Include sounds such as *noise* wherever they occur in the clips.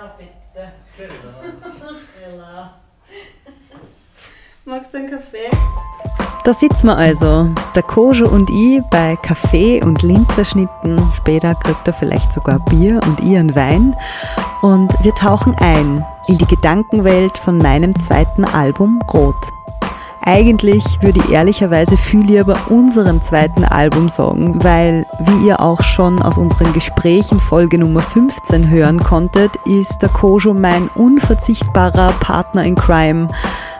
Na bitte. Magst du einen Kaffee? Da sitzen wir also, der Kojo und ich bei Kaffee und Linzerschnitten. Später kriegt er vielleicht sogar Bier und ich einen Wein. Und wir tauchen ein in die Gedankenwelt von meinem zweiten Album Rot. Eigentlich würde ich ehrlicherweise viel lieber unserem zweiten Album sagen, weil, wie ihr auch schon aus unseren Gesprächen Folge Nummer 15 hören konntet, ist der Kojo mein unverzichtbarer Partner in Crime,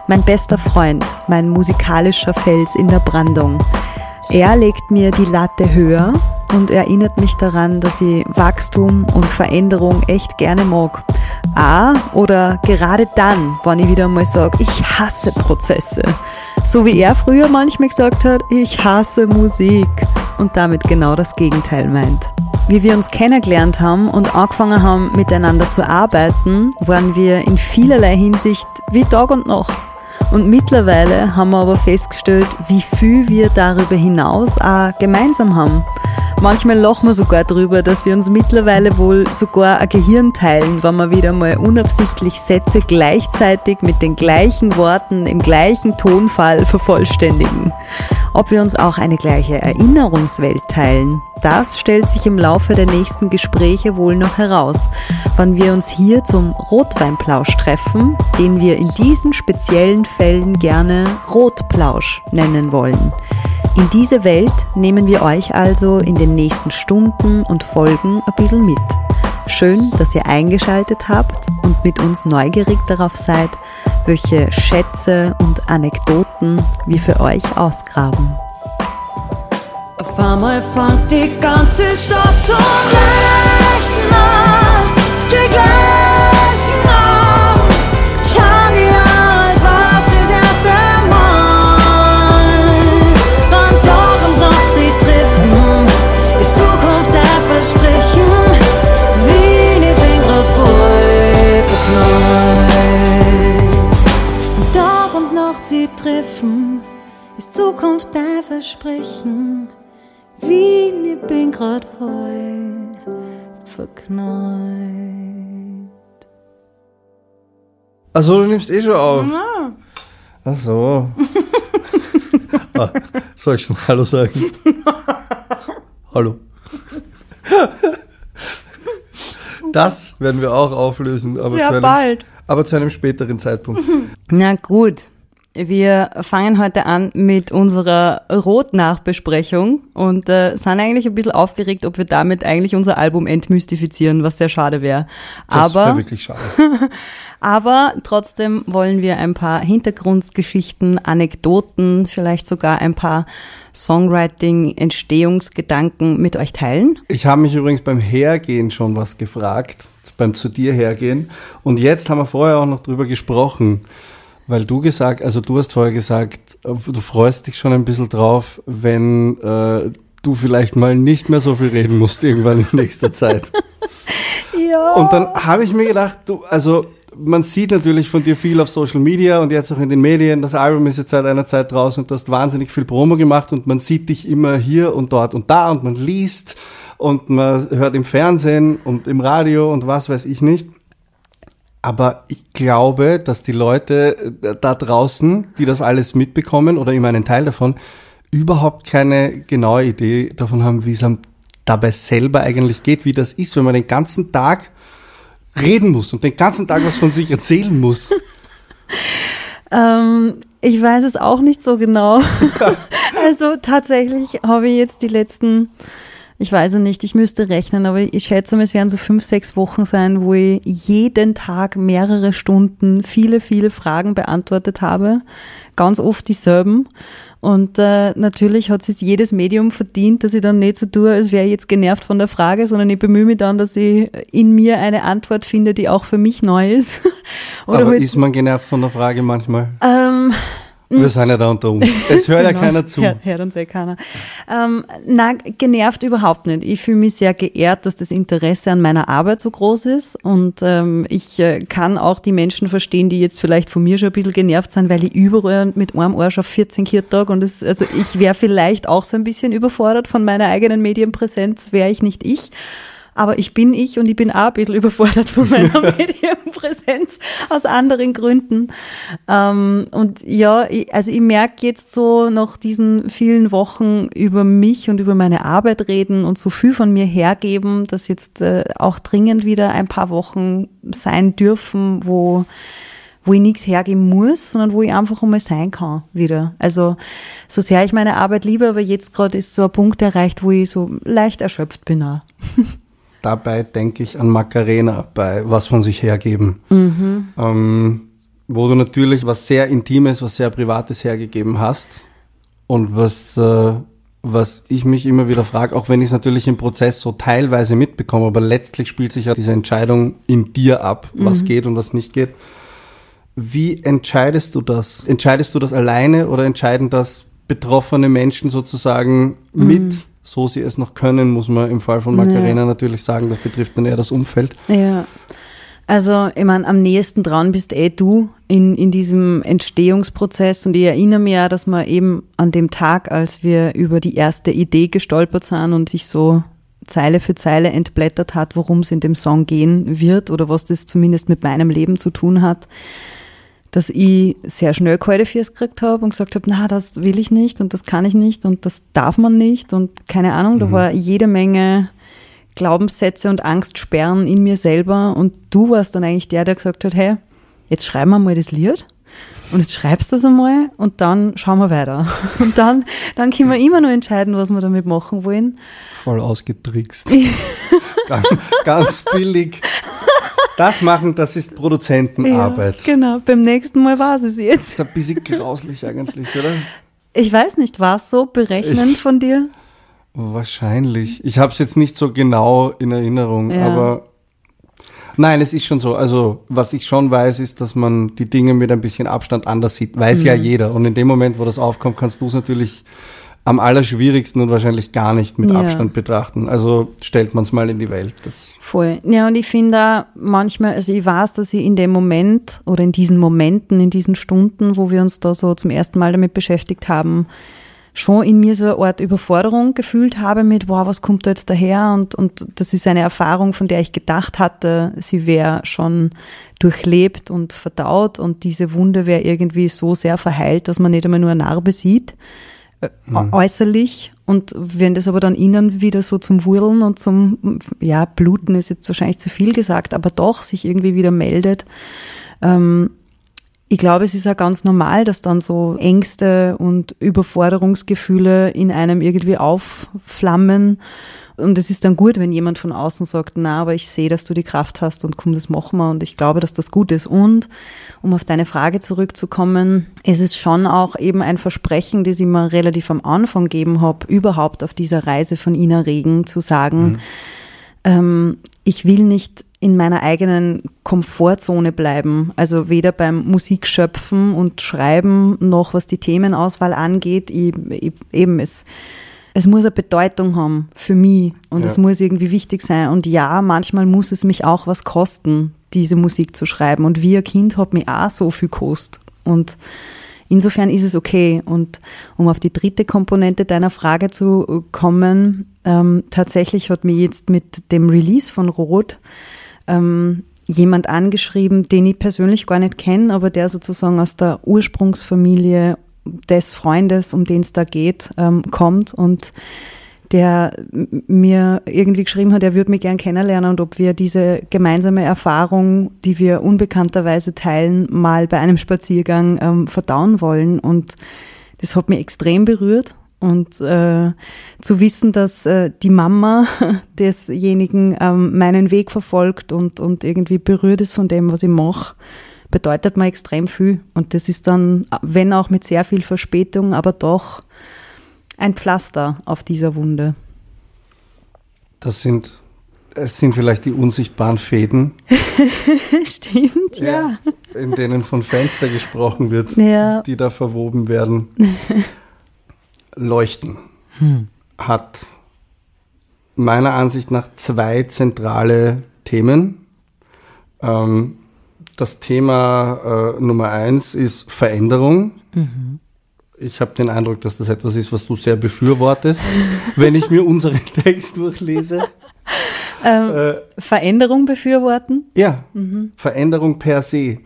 mein bester Freund, mein musikalischer Fels in der Brandung. Er legt mir die Latte höher und erinnert mich daran, dass ich Wachstum und Veränderung echt gerne mag. Ah, oder gerade dann, wenn ich wieder mal sage, ich hasse Prozesse. So wie er früher manchmal gesagt hat, ich hasse Musik und damit genau das Gegenteil meint. Wie wir uns kennengelernt haben und angefangen haben, miteinander zu arbeiten, waren wir in vielerlei Hinsicht wie Tag und Nacht. Und mittlerweile haben wir aber festgestellt, wie viel wir darüber hinaus auch gemeinsam haben. Manchmal lachen wir sogar drüber, dass wir uns mittlerweile wohl sogar ein Gehirn teilen, wenn wir wieder mal unabsichtlich Sätze gleichzeitig mit den gleichen Worten im gleichen Tonfall vervollständigen. Ob wir uns auch eine gleiche Erinnerungswelt teilen, das stellt sich im Laufe der nächsten Gespräche wohl noch heraus, wann wir uns hier zum Rotweinplausch treffen, den wir in diesen speziellen Fällen gerne Rotplausch nennen wollen. In diese Welt nehmen wir euch also in den nächsten Stunden und Folgen ein bisschen mit. Schön, dass ihr eingeschaltet habt und mit uns neugierig darauf seid, welche Schätze und Anekdoten wir für euch ausgraben. Auf einmal fängt die ganze Stadt zum Leuchten an, bin grad voll verknallt. Achso, du nimmst eh schon auf. Ach so. *laughs* ah, soll ich schon Hallo sagen? Hallo. Das werden wir auch auflösen, aber, Sehr zu einem, bald. aber zu einem späteren Zeitpunkt. Na gut, wir fangen heute an mit unserer Rot-Nachbesprechung und äh, sind eigentlich ein bisschen aufgeregt, ob wir damit eigentlich unser Album entmystifizieren, was sehr schade wäre. Das wäre Aber, wirklich schade. *laughs* aber trotzdem wollen wir ein paar Hintergrundgeschichten, Anekdoten, vielleicht sogar ein paar Songwriting, Entstehungsgedanken mit euch teilen. Ich habe mich übrigens beim Hergehen schon was gefragt, beim zu dir hergehen. Und jetzt haben wir vorher auch noch drüber gesprochen, weil du gesagt, also du hast vorher gesagt, du freust dich schon ein bisschen drauf, wenn äh, du vielleicht mal nicht mehr so viel reden musst irgendwann in nächster Zeit. *laughs* Ja. Und dann habe ich mir gedacht, du, also man sieht natürlich von dir viel auf Social Media und jetzt auch in den Medien. Das Album ist jetzt seit einer Zeit draußen und du hast wahnsinnig viel Promo gemacht und man sieht dich immer hier und dort und da und man liest und man hört im Fernsehen und im Radio und was weiß ich nicht. Aber ich glaube, dass die Leute äh, da draußen, die das alles mitbekommen oder immer einen Teil davon, überhaupt keine genaue Idee davon haben, wie es einem dabei selber eigentlich geht, wie das ist, wenn man den ganzen Tag reden muss und den ganzen Tag was von sich erzählen muss. *laughs* Ähm, ich weiß es auch nicht so genau. *laughs* also tatsächlich habe ich jetzt die letzten, ich weiß es nicht, ich müsste rechnen, aber ich schätze mal, es werden so fünf, sechs Wochen sein, wo ich jeden Tag mehrere Stunden viele, viele Fragen beantwortet habe. Ganz oft dieselben. Und äh, natürlich hat sich jedes Medium verdient, dass ich dann nicht so tue, als wäre ich jetzt genervt von der Frage, sondern ich bemühe mich dann, dass ich in mir eine Antwort finde, die auch für mich neu ist. *laughs* Oder Aber halt, ist man genervt von der Frage manchmal? ähm, Wir sind ja da unter uns. Es hört ja Genau, keiner es zu. Hört, hört uns ja keiner. Ähm, na, genervt überhaupt nicht. Ich fühle mich sehr geehrt, dass das Interesse an meiner Arbeit so groß ist und ähm, ich äh, kann auch die Menschen verstehen, die jetzt vielleicht von mir schon ein bisschen genervt sind, weil ich überall mit einem Arsch auf 14 Kirtag und es, also ich wäre vielleicht auch so ein bisschen überfordert von meiner eigenen Medienpräsenz, wäre ich nicht ich. Aber ich bin ich und ich bin auch ein bisschen *laughs* überfordert von meiner Medienpräsenz aus anderen Gründen. Ähm, und ja, ich, also ich merke jetzt so nach diesen vielen Wochen über mich und über meine Arbeit reden und so viel von mir hergeben, dass jetzt äh, auch dringend wieder ein paar Wochen sein dürfen, wo wo ich nichts hergeben muss, sondern wo ich einfach einmal sein kann wieder. Also so sehr ich meine Arbeit liebe, aber jetzt gerade ist so ein Punkt erreicht, wo ich so leicht erschöpft bin. Auch. *laughs* Dabei denke ich an Macarena bei Was von sich hergeben. Mhm. Ähm, wo du natürlich was sehr Intimes, was sehr Privates hergegeben hast. Und was, äh, was ich mich immer wieder frage, auch wenn ich es natürlich im Prozess so teilweise mitbekomme, aber letztlich spielt sich ja diese Entscheidung in dir ab, was mhm. geht und was nicht geht. Wie entscheidest du das? Entscheidest du das alleine oder entscheiden das betroffene Menschen sozusagen mhm. So sie es noch können, muss man im Fall von Macarena ja. natürlich sagen, das betrifft dann eher das Umfeld. Ja. Also, ich meine, am nächsten dran bist eh du in, in diesem Entstehungsprozess und ich erinnere mich ja, dass man eben an dem Tag, als wir über die erste Idee gestolpert sind und sich so Zeile für Zeile entblättert hat, worum es in dem Song gehen wird oder was das zumindest mit meinem Leben zu tun hat, dass ich sehr schnell kalte Füße gekriegt habe und gesagt habe, na, das will ich nicht und das kann ich nicht und das darf man nicht und keine Ahnung, mhm. da war jede Menge Glaubenssätze und Angstsperren in mir selber und du warst dann eigentlich der, der gesagt hat, hey, jetzt schreiben wir mal das Lied und jetzt schreibst du das einmal und dann schauen wir weiter. *laughs* Und dann, dann können wir immer nur entscheiden, was wir damit machen wollen. Voll ausgetrickst. *laughs* ganz, ganz billig. Das machen, das ist Produzentenarbeit. Ja, genau, beim nächsten Mal war es jetzt. Das ist ein bisschen grauslich eigentlich, oder? Ich weiß nicht, war es so berechnend ich, von dir? Wahrscheinlich. Ich habe es jetzt nicht so genau in Erinnerung, ja. aber nein, es ist schon so. Also was ich schon weiß, ist, dass man die Dinge mit ein bisschen Abstand anders sieht. Weiß mhm. ja jeder. Und in dem Moment, wo das aufkommt, kannst du es natürlich am allerschwierigsten und wahrscheinlich gar nicht mit ja. Abstand betrachten. Also stellt man es mal in die Welt. Das Voll. Ja, und ich finde manchmal, also ich weiß, dass ich in dem Moment oder in diesen Momenten, in diesen Stunden, wo wir uns da so zum ersten Mal damit beschäftigt haben, schon in mir so eine Art Überforderung gefühlt habe mit, wow, was kommt da jetzt daher? Und, und das ist eine Erfahrung, von der ich gedacht hatte, sie wäre schon durchlebt und verdaut und diese Wunde wäre irgendwie so sehr verheilt, dass man nicht einmal nur eine Narbe sieht mhm. äußerlich. Und wenn das aber dann innen wieder so zum Wurlen und zum, ja, Bluten ist jetzt wahrscheinlich zu viel gesagt, aber doch sich irgendwie wieder meldet, ähm, ich glaube, es ist ja ganz normal, dass dann so Ängste und Überforderungsgefühle in einem irgendwie aufflammen und es ist dann gut, wenn jemand von außen sagt, na, aber ich sehe, dass du die Kraft hast und komm, das machen wir und ich glaube, dass das gut ist. Und um auf deine Frage zurückzukommen, es ist schon auch eben ein Versprechen, das ich mir relativ am Anfang gegeben habe, überhaupt auf dieser Reise von Ina Regen zu sagen, mhm. ähm, ich will nicht in meiner eigenen Komfortzone bleiben. Also weder beim Musikschöpfen und Schreiben noch was die Themenauswahl angeht. Ich, ich, eben es es muss eine Bedeutung haben für mich und ja. es muss irgendwie wichtig sein. Und ja, manchmal muss es mich auch was kosten, diese Musik zu schreiben. Und wie ein Kind hat mich auch so viel gekostet. Und insofern ist es okay. Und um auf die dritte Komponente deiner Frage zu kommen, ähm, tatsächlich hat mir jetzt mit dem Release von Rot ähm, jemand angeschrieben, den ich persönlich gar nicht kenne, aber der sozusagen aus der Ursprungsfamilie des Freundes, um den es da geht, ähm, kommt und der mir irgendwie geschrieben hat, er würde mich gern kennenlernen und ob wir diese gemeinsame Erfahrung, die wir unbekannterweise teilen, mal bei einem Spaziergang ähm, verdauen wollen. Und das hat mich extrem berührt. Und äh, zu wissen, dass äh, die Mama *laughs* desjenigen ähm, meinen Weg verfolgt und, und irgendwie berührt ist von dem, was ich mache, bedeutet mir extrem viel. Und das ist dann, wenn auch mit sehr viel Verspätung, aber doch ein Pflaster auf dieser Wunde. Das sind, es sind vielleicht die unsichtbaren Fäden. *laughs* Stimmt, ja. ja. In denen von Fenster gesprochen wird, ja. die da verwoben werden. *laughs* Leuchten hm. hat meiner Ansicht nach zwei zentrale Themen. Ähm, das Thema äh, Nummer eins ist Veränderung. Mhm. Ich habe den Eindruck, dass das etwas ist, was du sehr befürwortest, *laughs* wenn ich mir unseren Text durchlese. Ähm, Äh, Veränderung befürworten? Ja, Veränderung per se.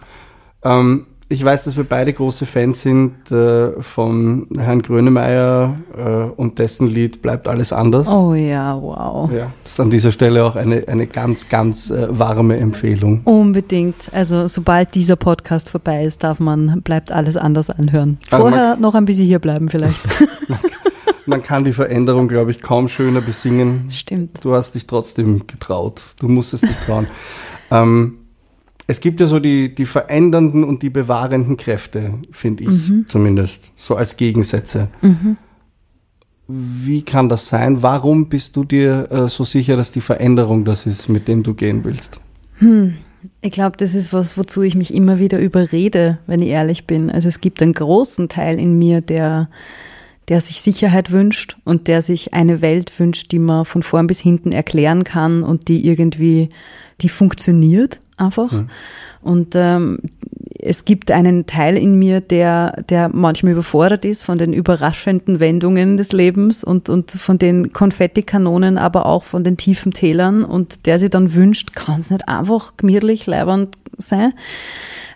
Ähm, ich weiß, dass wir beide große Fans sind äh, von Herrn Grönemeyer äh, und dessen Lied Bleibt alles anders. Oh ja, wow. Ja, das ist an dieser Stelle auch eine, eine ganz, ganz äh, warme Empfehlung. Unbedingt. Also sobald dieser Podcast vorbei ist, darf man, bleibt alles anders anhören. Also man- Vorher noch ein bisschen hier bleiben vielleicht. *laughs* Man kann die Veränderung, glaube ich, kaum schöner besingen. Stimmt. Du hast dich trotzdem getraut. Du musstest dich trauen. ähm, es gibt ja so die, die verändernden und die bewahrenden Kräfte, finde ich zumindest, so als Gegensätze. Wie kann das sein? Warum bist du dir äh, so sicher, dass die Veränderung das ist, mit dem du gehen willst? Ich glaube, das ist was, wozu ich mich immer wieder überrede, wenn ich ehrlich bin. Also es gibt einen großen Teil in mir, der, der sich Sicherheit wünscht und der sich eine Welt wünscht, die man von vorn bis hinten erklären kann und die irgendwie, die funktioniert einfach. Und ähm, es gibt einen Teil in mir, der, der manchmal überfordert ist von den überraschenden Wendungen des Lebens und, und von den Konfettikanonen, aber auch von den tiefen Tälern und der sich dann wünscht, kann es nicht einfach gemütlich, leibend sein.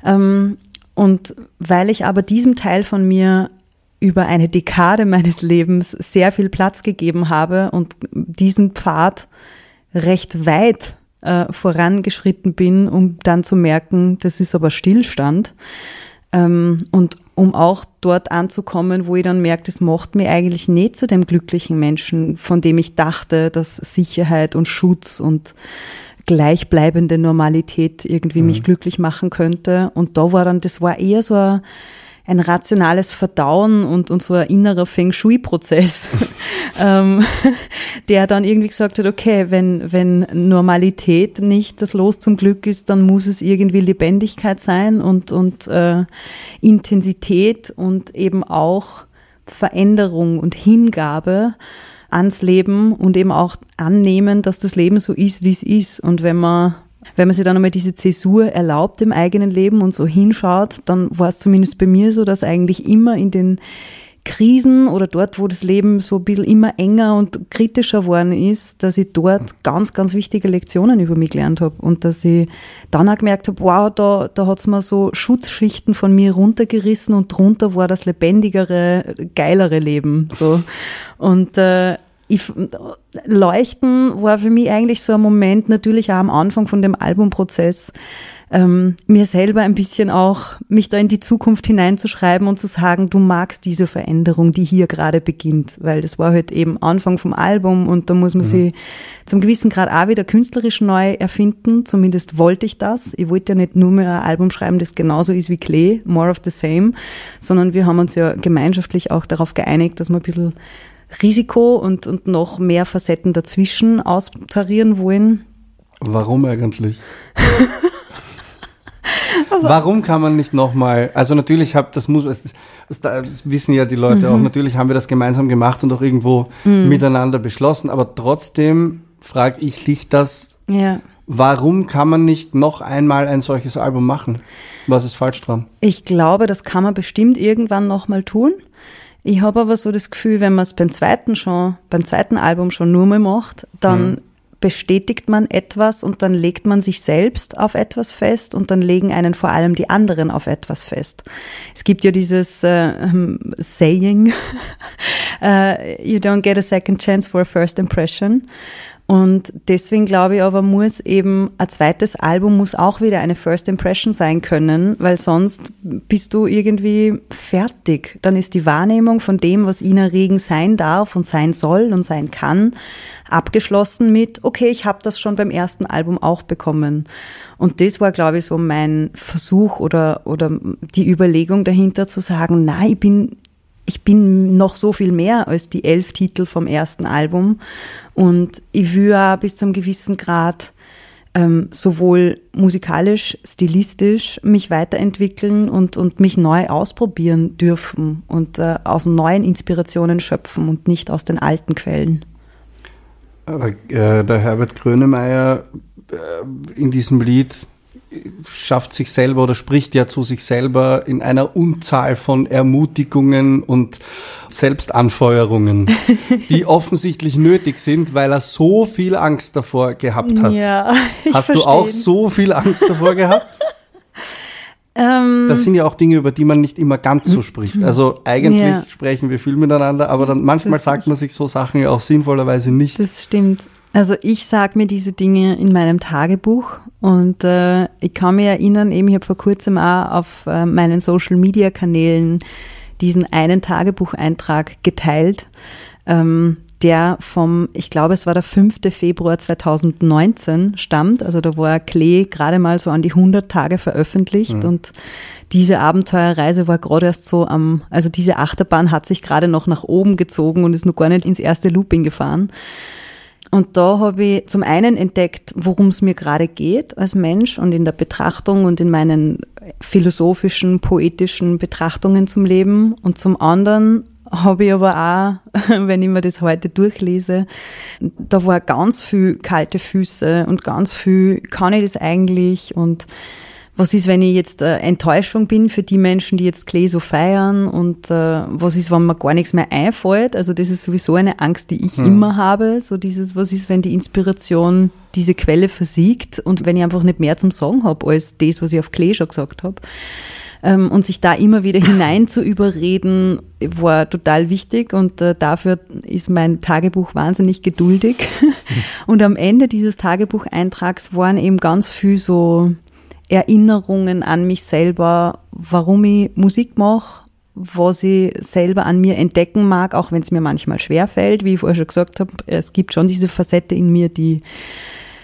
Ähm, und weil ich aber diesem Teil von mir über eine Dekade meines Lebens sehr viel Platz gegeben habe und diesen Pfad recht weit äh, vorangeschritten bin, um dann zu merken, das ist aber Stillstand. Ähm, und um auch dort anzukommen, wo ich dann merke, das macht mich eigentlich nicht zu dem glücklichen Menschen, von dem ich dachte, dass Sicherheit und Schutz und gleichbleibende Normalität irgendwie mich glücklich machen könnte. Und da war dann, das war eher so ein, ein rationales Verdauen und, und so ein innerer Feng Shui-Prozess, *laughs* ähm, der dann irgendwie gesagt hat, okay, wenn, wenn Normalität nicht das Los zum Glück ist, dann muss es irgendwie Lebendigkeit sein und, und äh, Intensität und eben auch Veränderung und Hingabe ans Leben und eben auch annehmen, dass das Leben so ist, wie es ist. Und wenn man, wenn man sich dann einmal diese Zäsur erlaubt im eigenen Leben und so hinschaut, dann war es zumindest bei mir so, dass eigentlich immer in den Krisen oder dort, wo das Leben so ein bisschen immer enger und kritischer worden ist, dass ich dort ganz, ganz wichtige Lektionen über mich gelernt habe und dass ich dann auch gemerkt habe, wow, da, da hat's mir so Schutzschichten von mir runtergerissen und drunter war das lebendigere, geilere Leben. So. Und äh, ich, Leuchten war für mich eigentlich so ein Moment, natürlich auch am Anfang von dem Albumprozess, ähm, mir selber ein bisschen auch, mich da in die Zukunft hineinzuschreiben und zu sagen, du magst diese Veränderung, die hier gerade beginnt, weil das war halt eben Anfang vom Album und da muss man sie zum gewissen Grad auch wieder künstlerisch neu erfinden, zumindest wollte ich das. Ich wollte ja nicht nur mehr ein Album schreiben, das genauso ist wie Klee, more of the same, sondern wir haben uns ja gemeinschaftlich auch darauf geeinigt, dass wir ein bisschen Risiko und, und noch mehr Facetten dazwischen austarieren wollen. Warum eigentlich? Warum kann man nicht nochmal, also natürlich habe das muss, das, das, wissen ja die Leute auch, natürlich haben wir das gemeinsam gemacht und auch irgendwo miteinander beschlossen, aber trotzdem frage ich dich das, Ja. warum kann man nicht noch einmal ein solches Album machen? Was ist falsch dran? Ich glaube, das kann man bestimmt irgendwann nochmal tun. Ich habe aber so das Gefühl, wenn man es beim zweiten schon, beim zweiten Album schon nur mal macht, dann bestätigt man etwas und dann legt man sich selbst auf etwas fest und dann legen einen vor allem die anderen auf etwas fest. Es gibt ja dieses äh, ähm, Saying, *laughs* äh, you don't get a second chance for a first impression. Und deswegen glaube ich aber, muss eben ein zweites Album muss auch wieder eine First Impression sein können, weil sonst bist du irgendwie fertig. Dann ist die Wahrnehmung von dem, was Ina Regen sein darf und sein soll und sein kann, abgeschlossen mit, okay, ich habe das schon beim ersten Album auch bekommen. Und das war, glaube ich, so mein Versuch oder, oder die Überlegung dahinter zu sagen, na, ich bin ich bin noch so viel mehr als die elf Titel vom ersten Album und ich will auch bis zum gewissen Grad ähm, sowohl musikalisch, stilistisch mich weiterentwickeln und, und mich neu ausprobieren dürfen und äh, aus neuen Inspirationen schöpfen und nicht aus den alten Quellen. Aber, äh, der Herbert Grönemeyer äh, in diesem Lied schafft sich selber oder spricht ja zu sich selber in einer Unzahl von Ermutigungen und Selbstanfeuerungen, *laughs* die offensichtlich nötig sind, weil er so viel Angst davor gehabt hat. Ja, *laughs* Hast du verstehe auch ihn. so viel Angst davor gehabt? *laughs* Ähm, Das sind ja auch Dinge, über die man nicht immer ganz so spricht. Also eigentlich Ja. sprechen wir viel miteinander, aber dann manchmal sagt man sich so Sachen ja auch sinnvollerweise nicht. Das stimmt. Also ich sage mir diese Dinge in meinem Tagebuch und äh, ich kann mich erinnern, eben ich habe vor kurzem auch auf äh, meinen Social-Media-Kanälen diesen einen Tagebucheintrag geteilt, ähm, der vom, ich glaube es war der 5. Februar 2019 stammt. Also da war Klee gerade mal so an die 100 Tage veröffentlicht und diese Abenteuerreise war gerade erst so am, also diese Achterbahn hat sich gerade noch nach oben gezogen und ist noch gar nicht ins erste Looping gefahren. Und da habe ich zum einen entdeckt, worum es mir gerade geht als Mensch und in der Betrachtung und in meinen philosophischen, poetischen Betrachtungen zum Leben. Und zum anderen habe ich aber auch, *laughs* wenn ich mir das heute durchlese, da war ganz viel kalte Füße und ganz viel, kann ich das eigentlich und was ist, wenn ich jetzt äh, Enttäuschung bin für die Menschen, die jetzt Klee so feiern und äh, was ist, wenn mir gar nichts mehr einfällt? Also das ist sowieso eine Angst, die ich immer habe. So dieses, was ist, wenn die Inspiration diese Quelle versiegt und wenn ich einfach nicht mehr zum Sagen habe als das, was ich auf Klee schon gesagt habe. Ähm, und sich da immer wieder hinein zu überreden, war total wichtig und äh, dafür ist mein Tagebuch wahnsinnig geduldig. *laughs* und am Ende dieses Tagebucheintrags waren eben ganz viel so Erinnerungen an mich selber, warum ich Musik mache, was ich selber an mir entdecken mag, auch wenn es mir manchmal schwerfällt. Wie ich vorher schon gesagt habe, es gibt schon diese Facette in mir, die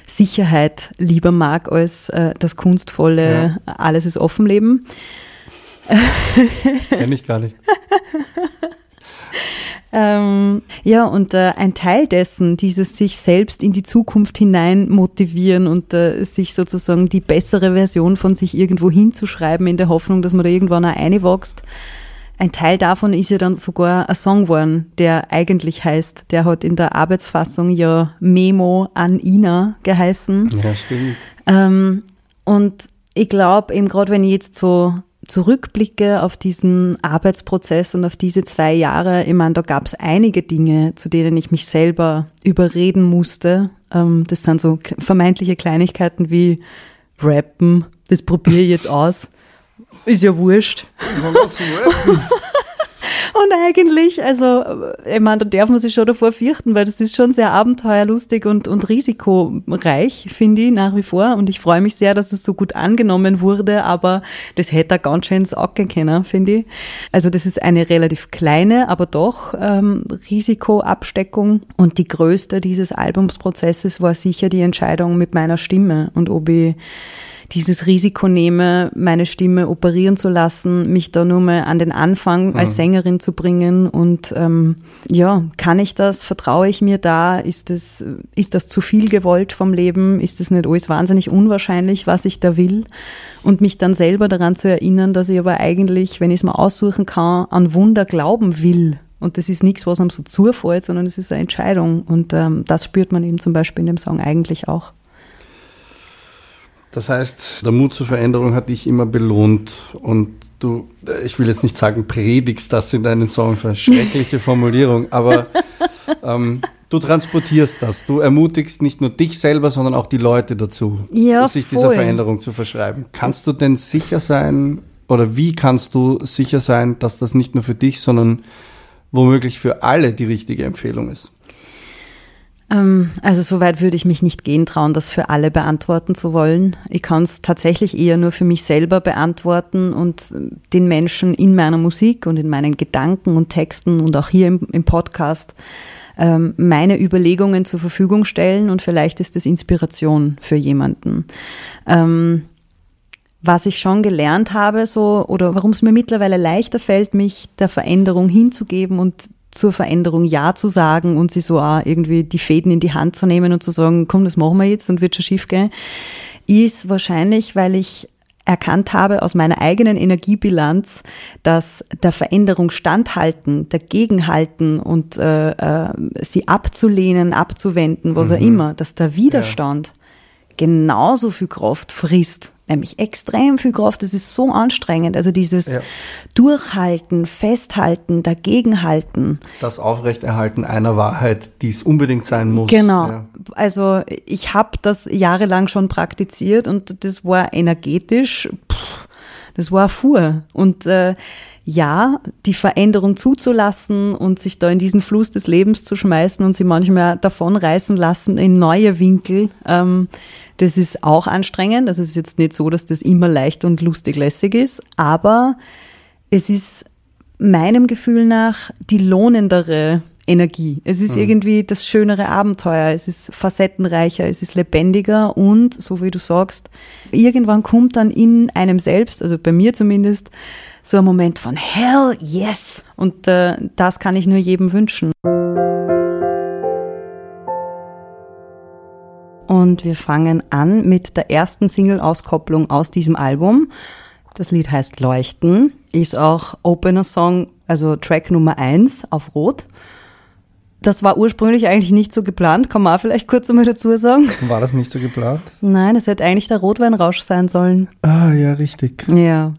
Sicherheit lieber mag als äh, das kunstvolle, alles ist offen Leben. Kenn ich gar nicht. *laughs* *laughs* Ähm, ja, und äh, ein Teil dessen, dieses sich selbst in die Zukunft hinein motivieren und äh, sich sozusagen die bessere Version von sich irgendwo hinzuschreiben, in der Hoffnung, dass man da irgendwann auch reinwächst. Ein Teil davon ist ja dann sogar ein Song geworden, der eigentlich heißt, der hat in der Arbeitsfassung ja Memo an Ina geheißen. Ja, stimmt. Ähm, und ich glaube, eben gerade wenn ich jetzt so zurückblicke auf diesen Arbeitsprozess und auf diese zwei Jahre, ich meine, da gab es einige Dinge, zu denen ich mich selber überreden musste. Ähm, das sind so vermeintliche Kleinigkeiten wie Rappen, das probiere ich jetzt aus. Ist ja wurscht. *laughs* Und eigentlich, also, ich meine, da darf man sich schon davor fürchten, weil das ist schon sehr abenteuerlustig und, und risikoreich, finde ich, nach wie vor. Und ich freue mich sehr, dass es so gut angenommen wurde, aber das hätte er ganz schön ins Auge können, finde ich. Also das ist eine relativ kleine, aber doch ähm, Risikoabsteckung. Und die größte dieses Albumsprozesses war sicher die Entscheidung mit meiner Stimme und ob ich dieses Risiko nehme, meine Stimme operieren zu lassen, mich da nur mal an den Anfang als Sängerin zu bringen und ähm, ja, kann ich das, vertraue ich mir da, ist das, ist das zu viel gewollt vom Leben, ist das nicht alles wahnsinnig unwahrscheinlich, was ich da will und mich dann selber daran zu erinnern, dass ich aber eigentlich, wenn ich es mal aussuchen kann, an Wunder glauben will. Und das ist nichts, was einem so zufällt, sondern es ist eine Entscheidung. Und ähm, das spürt man eben zum Beispiel in dem Song eigentlich auch. Das heißt, der Mut zur Veränderung hat dich immer belohnt und du, ich will jetzt nicht sagen, predigst das in deinen Songs, eine *laughs* schreckliche Formulierung, aber ähm, du transportierst das. Du ermutigst nicht nur dich selber, sondern auch die Leute dazu, Ja, sich dieser voll. Veränderung zu verschreiben. Kannst du denn sicher sein oder wie kannst du sicher sein, dass das nicht nur für dich, sondern womöglich für alle die richtige Empfehlung ist? Ähm, also soweit würde ich mich nicht gehen trauen, das für alle beantworten zu wollen. Ich kann es tatsächlich eher nur für mich selber beantworten und den Menschen in meiner Musik und in meinen Gedanken und Texten und auch hier im, im Podcast ähm, meine Überlegungen zur Verfügung stellen und vielleicht ist das Inspiration für jemanden. Ähm, was ich schon gelernt habe, so, oder warum es mir mittlerweile leichter fällt, mich der Veränderung hinzugeben und zur Veränderung Ja zu sagen und sie so auch irgendwie die Fäden in die Hand zu nehmen und zu sagen, komm, das machen wir jetzt und wird schon schief gehen, ist wahrscheinlich, weil ich erkannt habe aus meiner eigenen Energiebilanz, dass der Veränderung standhalten, dagegenhalten und äh, äh, sie abzulehnen, abzuwenden, was auch immer, dass der Widerstand genauso viel Kraft frisst nämlich extrem viel Kraft. Das ist so anstrengend. Also dieses Ja. Durchhalten, Festhalten, Dagegenhalten. Das Aufrechterhalten einer Wahrheit, die es unbedingt sein muss. Genau. Ja. Also ich habe das jahrelang schon praktiziert und das war energetisch, pff, das war Fuhr. Und äh, ja, die Veränderung zuzulassen und sich da in diesen Fluss des Lebens zu schmeißen und sie manchmal davonreißen lassen in neue Winkel, ähm, das ist auch anstrengend. Also es ist jetzt nicht so, dass das immer leicht und lustig lässig ist, aber es ist meinem Gefühl nach die lohnendere Energie. Es ist irgendwie das schönere Abenteuer, es ist facettenreicher, es ist lebendiger und, so wie du sagst, irgendwann kommt dann in einem selbst, also bei mir zumindest, so ein Moment von Hell yes! Und äh, das kann ich nur jedem wünschen. Und wir fangen an mit der ersten Single-Auskopplung aus diesem Album. Das Lied heißt Leuchten, ist auch Opener-Song, also Track Nummer eins auf Rot. Das war ursprünglich eigentlich nicht so geplant, kann man auch vielleicht kurz einmal dazu sagen. War das nicht so geplant? Nein, es hätte eigentlich der Rotweinrausch sein sollen. Ah, ja, richtig. Ja.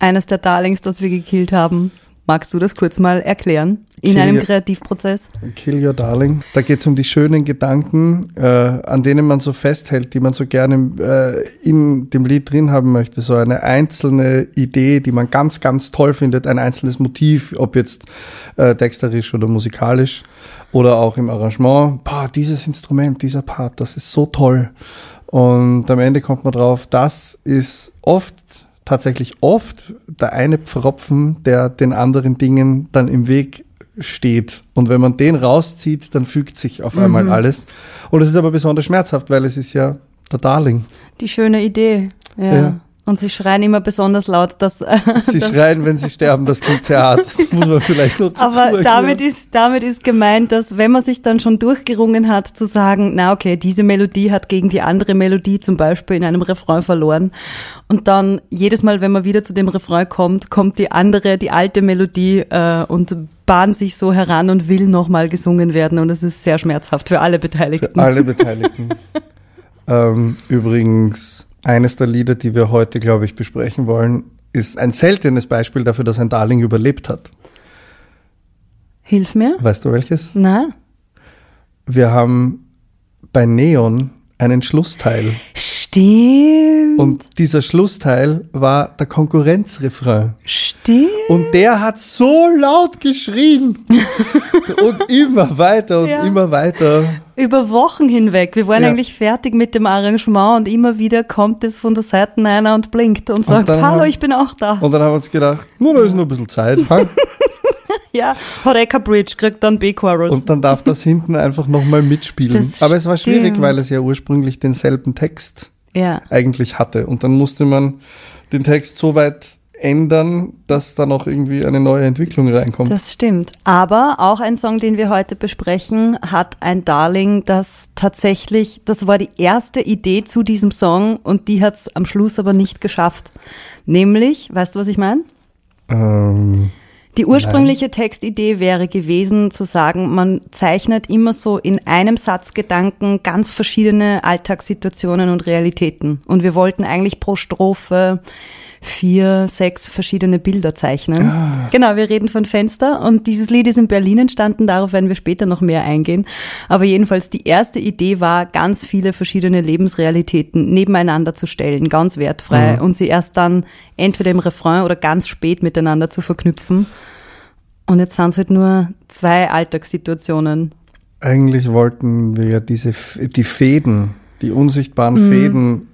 Eines der Darlings, das wir gekillt haben. Magst du das kurz mal erklären? In Kill einem your- Kreativprozess? Kill Your Darling. Da geht es um die schönen Gedanken, äh, an denen man so festhält, die man so gerne äh, in dem Lied drin haben möchte. So eine einzelne Idee, die man ganz, ganz toll findet, ein einzelnes Motiv, ob jetzt äh, texterisch oder musikalisch oder auch im Arrangement. Boah, dieses Instrument, dieser Part, das ist so toll. Und am Ende kommt man drauf, das ist oft tatsächlich oft der eine Pfropfen, der den anderen Dingen dann im Weg steht. Und wenn man den rauszieht, dann fügt sich auf einmal alles. Und es ist aber besonders schmerzhaft, weil es ist ja der Darling. Die schöne Idee. Ja. Ja. Und sie schreien immer besonders laut, dass. äh, *laughs* Sie schreien, wenn sie sterben, das klingt sehr hart. Das muss man vielleicht noch dazu Aber damit ist, damit ist gemeint, dass wenn man sich dann schon durchgerungen hat, zu sagen, na okay, diese Melodie hat gegen die andere Melodie zum Beispiel in einem Refrain verloren. Und dann jedes Mal, wenn man wieder zu dem Refrain kommt, kommt die andere, die alte Melodie äh, und bahnt sich so heran und will nochmal gesungen werden. Und es ist sehr schmerzhaft für alle Beteiligten. Für alle *laughs* Beteiligten. ähm, übrigens, eines der Lieder, die wir heute, glaube ich, besprechen wollen, ist ein seltenes Beispiel dafür, dass ein Darling überlebt hat. Hilf mir? Weißt du welches? Na? Wir haben bei Neon einen Schlussteil. Stimmt. Und dieser Schlussteil war der Konkurrenzrefrain. Stimmt. Und der hat so laut geschrien. *laughs* und immer weiter und Ja. immer weiter. Über Wochen hinweg. Wir waren Ja. eigentlich fertig mit dem Arrangement und immer wieder kommt es von der Seite einer und blinkt und sagt, dann hallo, haben- ich bin auch da. Und dann haben wir uns gedacht, nur da ist noch ein bisschen Zeit. *laughs* ja, Horeca Bridge kriegt dann B-Chorus. Und dann darf das hinten einfach nochmal mitspielen. Das Aber es war schwierig, stimmt. weil es ja ursprünglich denselben Text Ja, eigentlich hatte. Und dann musste man den Text so weit ändern, dass da noch irgendwie eine neue Entwicklung reinkommt. das stimmt. Aber auch ein Song, den wir heute besprechen, hat ein Darling, das tatsächlich, das war die erste Idee zu diesem Song und die hat es am Schluss aber nicht geschafft. Nämlich, weißt du, was ich meine? ähm, Die ursprüngliche Textidee wäre gewesen, zu sagen, man zeichnet immer so in einem Satz Gedanken ganz verschiedene Alltagssituationen und Realitäten. Und wir wollten eigentlich pro Strophe vier, sechs verschiedene Bilder zeichnen. Genau, wir reden von Fenster und dieses Lied ist in Berlin entstanden, darauf werden wir später noch mehr eingehen. Aber jedenfalls die erste Idee war, ganz viele verschiedene Lebensrealitäten nebeneinander zu stellen, ganz wertfrei und sie erst dann entweder im Refrain oder ganz spät miteinander zu verknüpfen. Und jetzt sind es halt nur zwei Alltagssituationen. eigentlich wollten wir ja diese, die Fäden, die unsichtbaren Mhm. Fäden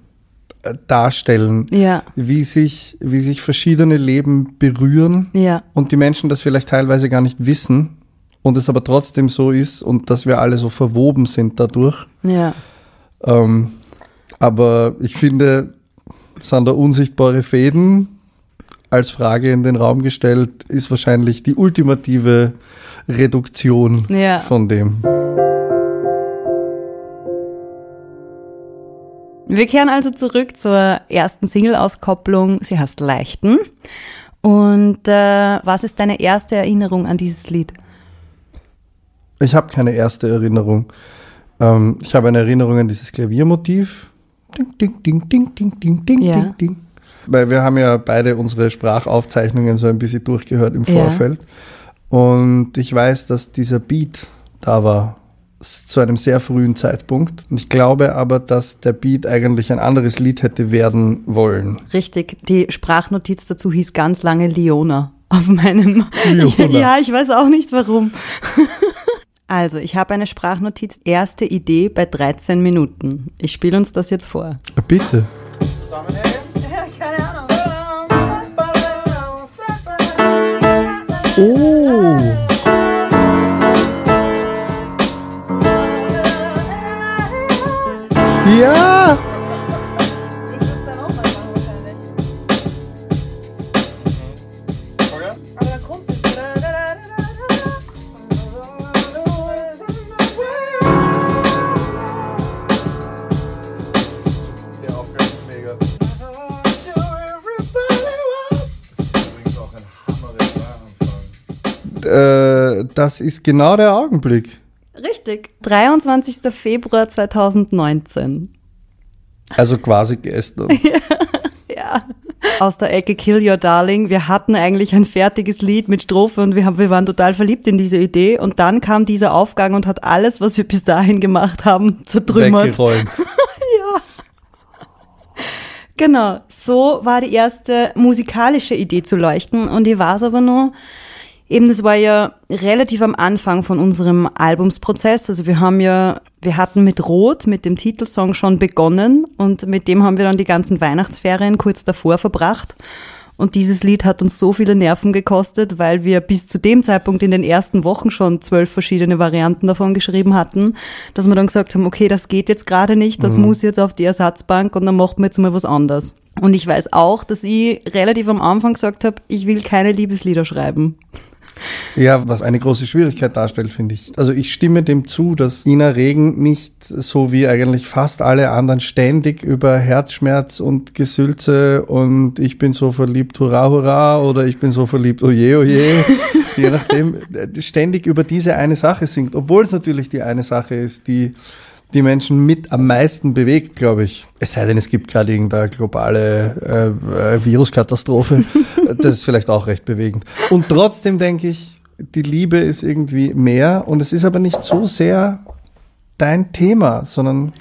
darstellen. Ja, Wie sich, wie sich verschiedene Leben berühren ja, und die Menschen das vielleicht teilweise gar nicht wissen und es aber trotzdem so ist und dass wir alle so verwoben sind dadurch. ja. Ähm, aber ich finde, sind da unsichtbare Fäden als Frage in den Raum gestellt, ist wahrscheinlich die ultimative Reduktion Ja. von dem. Wir kehren also zurück zur ersten Single-Auskopplung. Sie heißt Leichten. Und äh, was ist deine erste Erinnerung an dieses Lied? Ich habe keine erste Erinnerung. Ähm, ich habe eine Erinnerung an dieses Klaviermotiv, Ding, ding, ding, ding, ding, ding, ding, Ja. ding, ding. Weil wir haben ja beide unsere Sprachaufzeichnungen so ein bisschen durchgehört im Ja. Vorfeld. Und ich weiß, dass dieser Beat da war zu einem sehr frühen Zeitpunkt. Und ich glaube aber, dass der Beat eigentlich ein anderes Lied hätte werden wollen. Richtig, die Sprachnotiz dazu hieß ganz lange Leona auf meinem. Leona. *laughs* ja, ich weiß auch nicht warum. *laughs* Also, ich habe eine Sprachnotiz, erste Idee bei 13 Minuten. Ich spiele uns das jetzt vor. Bitte. Oh. Ja. Äh, das ist genau der Augenblick. Richtig. 23. Februar 2019. Also quasi gestern. *laughs* Ja. Aus der Ecke Kill Your Darling. Wir hatten eigentlich ein fertiges Lied mit Strophe und wir, haben, wir waren total verliebt in diese Idee. Und dann kam dieser Aufgang und hat alles, was wir bis dahin gemacht haben, zertrümmert. Weggeräumt. *laughs* Genau, so war die erste musikalische Idee zu leuchten und die war es aber nur, eben das war ja relativ am Anfang von unserem Albumsprozess, also wir haben ja, wir hatten mit Rot, mit dem Titelsong schon begonnen und mit dem haben wir dann die ganzen Weihnachtsferien kurz davor verbracht und dieses Lied hat uns so viele Nerven gekostet, weil wir bis zu dem Zeitpunkt in den ersten Wochen schon zwölf verschiedene Varianten davon geschrieben hatten, dass wir dann gesagt haben, okay, das geht jetzt gerade nicht, das muss jetzt auf die Ersatzbank und dann macht man jetzt mal was anderes. Und ich weiß auch, dass ich relativ am Anfang gesagt habe, ich will keine Liebeslieder schreiben. Ja, was eine große Schwierigkeit darstellt, finde ich. Also ich stimme dem zu, dass Ina Regen nicht so wie eigentlich fast alle anderen ständig über Herzschmerz und Gesülze und ich bin so verliebt, hurra, hurra, oder ich bin so verliebt, oje, oje, je *laughs* nachdem, ständig über diese eine Sache singt. Obwohl es natürlich die eine Sache ist, die die Menschen mit am meisten bewegt, glaube ich. Es sei denn, es gibt gerade irgendeine globale äh, äh, Viruskatastrophe. *laughs* das ist vielleicht auch recht bewegend. Und trotzdem denke ich, die Liebe ist irgendwie mehr und es ist aber nicht so sehr dein Thema, sondern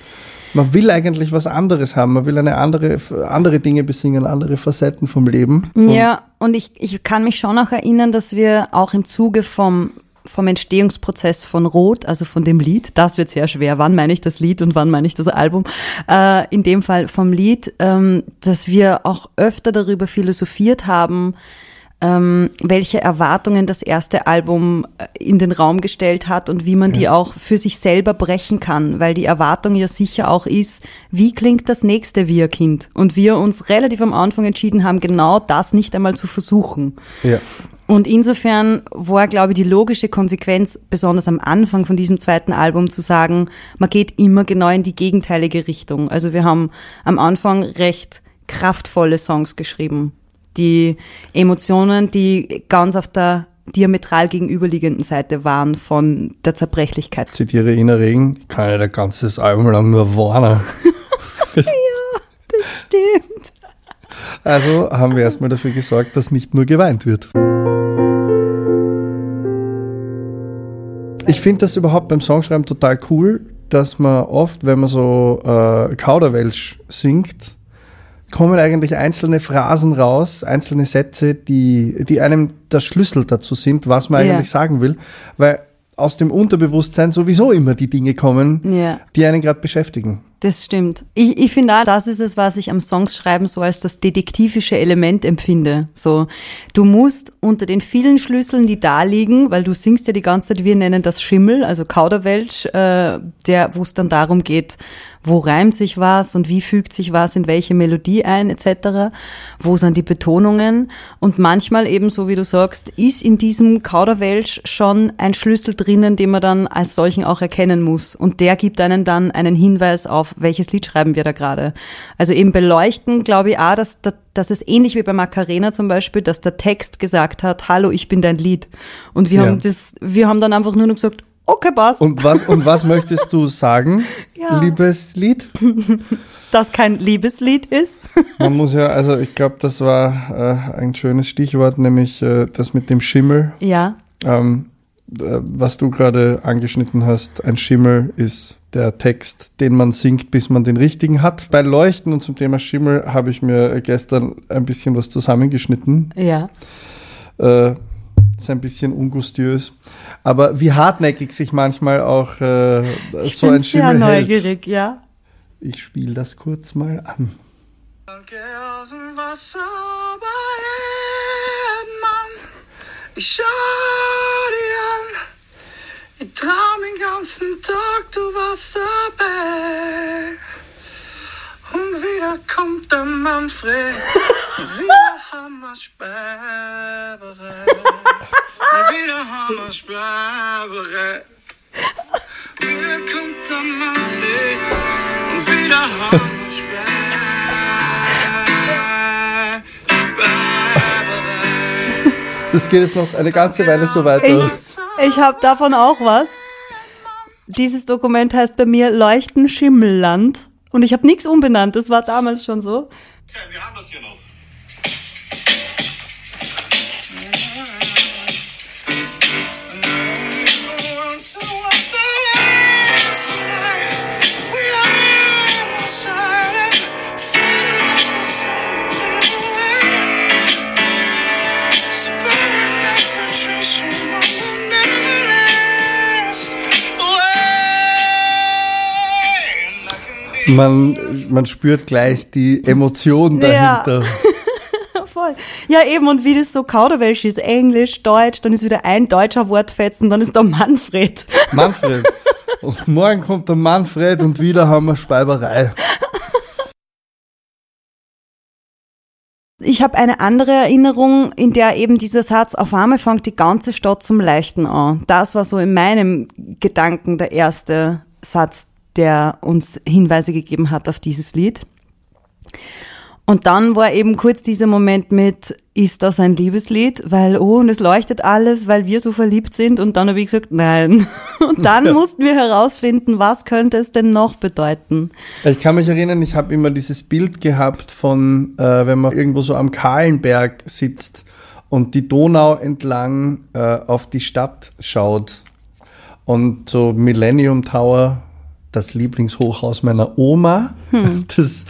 man will eigentlich was anderes haben. Man will eine andere, andere Dinge besingen, andere Facetten vom Leben. Ja, und ich, ich kann mich schon auch erinnern, dass wir auch im Zuge vom, vom Entstehungsprozess von Rot, also von dem Lied, das wird sehr schwer, wann meine ich das Lied und wann meine ich das Album, äh, in dem Fall vom Lied, ähm, dass wir auch öfter darüber philosophiert haben, ähm, welche Erwartungen das erste Album äh, in den Raum gestellt hat und wie man die auch für sich selber brechen kann, weil die Erwartung ja sicher auch ist, wie klingt das nächste Wir-Kind? Und wir uns relativ am Anfang entschieden haben, genau das nicht einmal zu versuchen. Ja. Und insofern war, glaube ich, die logische Konsequenz, besonders am Anfang von diesem zweiten Album, zu sagen, man geht immer genau in die gegenteilige Richtung. Also wir haben am Anfang recht kraftvolle Songs geschrieben. Die Emotionen, die ganz auf der diametral gegenüberliegenden Seite waren von der Zerbrechlichkeit. Zitiere Ina Regen, ich kann ja ein ganzes Album lang nur warnen. *laughs* Das stimmt. Also haben wir erstmal dafür gesorgt, dass nicht nur geweint wird. Ich finde das überhaupt beim Songschreiben total cool, dass man oft, wenn man so äh, Kauderwelsch singt, kommen eigentlich einzelne Phrasen raus, einzelne Sätze, die, die einem der Schlüssel dazu sind, was man Ja. eigentlich sagen will, weil aus dem Unterbewusstsein sowieso immer die Dinge kommen, Ja. die einen gerade beschäftigen. Das stimmt. Ich, ich finde auch, das ist es, was ich am Songschreiben so als das detektivische Element empfinde. So, du musst unter den vielen Schlüsseln, die da liegen, weil du singst ja die ganze Zeit, wir nennen das Schimmel, also Kauderwelsch, äh, der, wo es dann darum geht, wo reimt sich was und wie fügt sich was in welche Melodie ein, etc. Wo sind die Betonungen? Und manchmal eben, so wie du sagst, ist in diesem Kauderwelsch schon ein Schlüssel drinnen, den man dann als solchen auch erkennen muss. Und der gibt einen dann einen Hinweis auf, welches Lied schreiben wir da gerade. Also eben beleuchten, glaube ich auch, dass, dass es ähnlich wie bei Macarena zum Beispiel, dass der Text gesagt hat, hallo, ich bin dein Lied. Und wir Ja. haben das, wir haben dann einfach nur noch gesagt, Okay, passt. Und was, und was möchtest du sagen, *laughs* Ja. liebes Lied? das kein Liebeslied ist. *laughs* Man muss ja, also ich glaube, das war äh, ein schönes Stichwort, nämlich äh, das mit dem Schimmel. ja. Ähm, äh, was du gerade angeschnitten hast, ein Schimmel ist der Text, den man singt, bis man den richtigen hat. Bei Leuchten und zum Thema Schimmel habe ich mir gestern ein bisschen was zusammengeschnitten. Ja. Äh, ist ein bisschen ungustiös. Aber wie hartnäckig sich manchmal auch äh, Ich so bin ein sehr Schimmel hält. neugierig, ja. Ich spiele das kurz mal an. Danke aus dem Wasser bei Mann. Ich schau dir an. Ich traum den ganzen Tag, du warst dabei. Und *laughs* wieder kommt der Manfred. Wieder haben wir Sperberei. Und wieder haben wir. Wieder kommt der Manfred. Und wieder haben wir. Sperberei. Das geht jetzt noch eine ganze Weile so weiter. Ich, ich habe davon auch was. Dieses Dokument heißt bei mir Leuchten Schimmelland. Und ich habe nichts umbenannt, das war damals schon so. Wir haben das hier noch. Man, man spürt gleich die Emotion Ja. dahinter. *laughs* Voll. Ja, eben, und wie das so Kauderwelsch ist, Englisch, Deutsch, dann ist wieder ein deutscher Wortfetzen, dann ist da Manfred. Manfred. *laughs* Und morgen kommt der Manfred und wieder haben wir Speiberei. Ich habe eine andere Erinnerung, in der eben dieser Satz, auf einmal fängt die ganze Stadt zum Leichten an. Das war so in meinem Gedanken der erste Satz, der uns Hinweise gegeben hat auf dieses Lied. Und dann war eben kurz dieser Moment mit, ist das ein Liebeslied? Weil, oh, und es leuchtet alles, weil wir so verliebt sind. Und dann habe ich gesagt, nein. *laughs* Und dann mussten wir herausfinden, was könnte es denn noch bedeuten? Ich kann mich erinnern, ich habe immer dieses Bild gehabt von, äh, wenn man irgendwo so am Kahlenberg sitzt und die Donau entlang äh, auf die Stadt schaut und so Millennium Tower, das Lieblingshochhaus meiner Oma, *laughs* das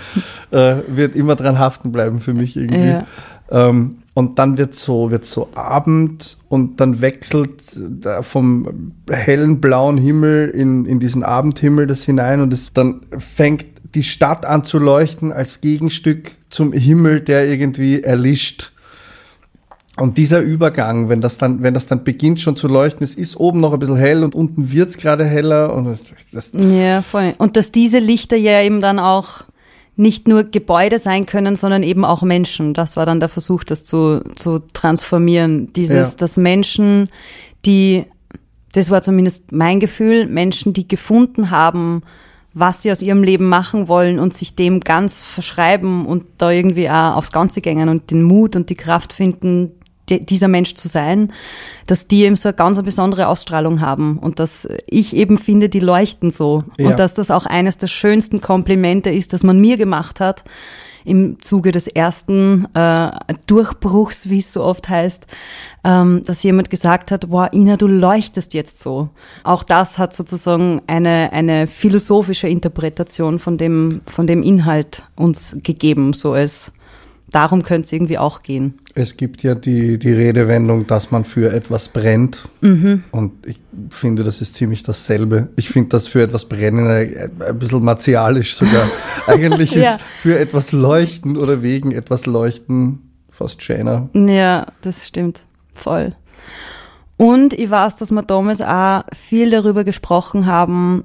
äh, wird immer dran haften bleiben für mich irgendwie. Ja. Ähm, und dann wird so, wird so Abend und dann wechselt da vom hellen blauen Himmel in, in diesen Abendhimmel das hinein und es, dann fängt die Stadt an zu leuchten als Gegenstück zum Himmel, der irgendwie erlischt. Und dieser Übergang, wenn das dann, wenn das dann beginnt schon zu leuchten, es ist oben noch ein bisschen hell und unten wird's gerade heller und das, Ja, voll. Und dass diese Lichter ja eben dann auch nicht nur Gebäude sein können, sondern eben auch Menschen. Das war dann der Versuch, das zu, zu transformieren. Dieses, Ja. dass Menschen, die, das war zumindest mein Gefühl, Menschen, die gefunden haben, was sie aus ihrem Leben machen wollen und sich dem ganz verschreiben und da irgendwie auch aufs Ganze gängen und den Mut und die Kraft finden, de- dieser Mensch zu sein, dass die eben so eine ganz besondere Ausstrahlung haben und dass ich eben finde, die leuchten so Ja. und dass das auch eines der schönsten Komplimente ist, das man mir gemacht hat im Zuge des ersten äh, Durchbruchs, wie es so oft heißt, ähm, dass jemand gesagt hat, wow, Ina, du leuchtest jetzt so. Auch das hat sozusagen eine, eine philosophische Interpretation von dem, von dem Inhalt uns gegeben, so es darum könnte es irgendwie auch gehen. Es gibt ja die, die Redewendung, dass man für etwas brennt. Mhm. Und ich finde, das ist ziemlich dasselbe. Ich finde das für etwas brennen ein bisschen martialisch sogar. *laughs* Eigentlich Ja. ist für etwas leuchten oder wegen etwas leuchten fast schöner. Ja, das stimmt. Voll. Und ich weiß, dass wir damals auch viel darüber gesprochen haben,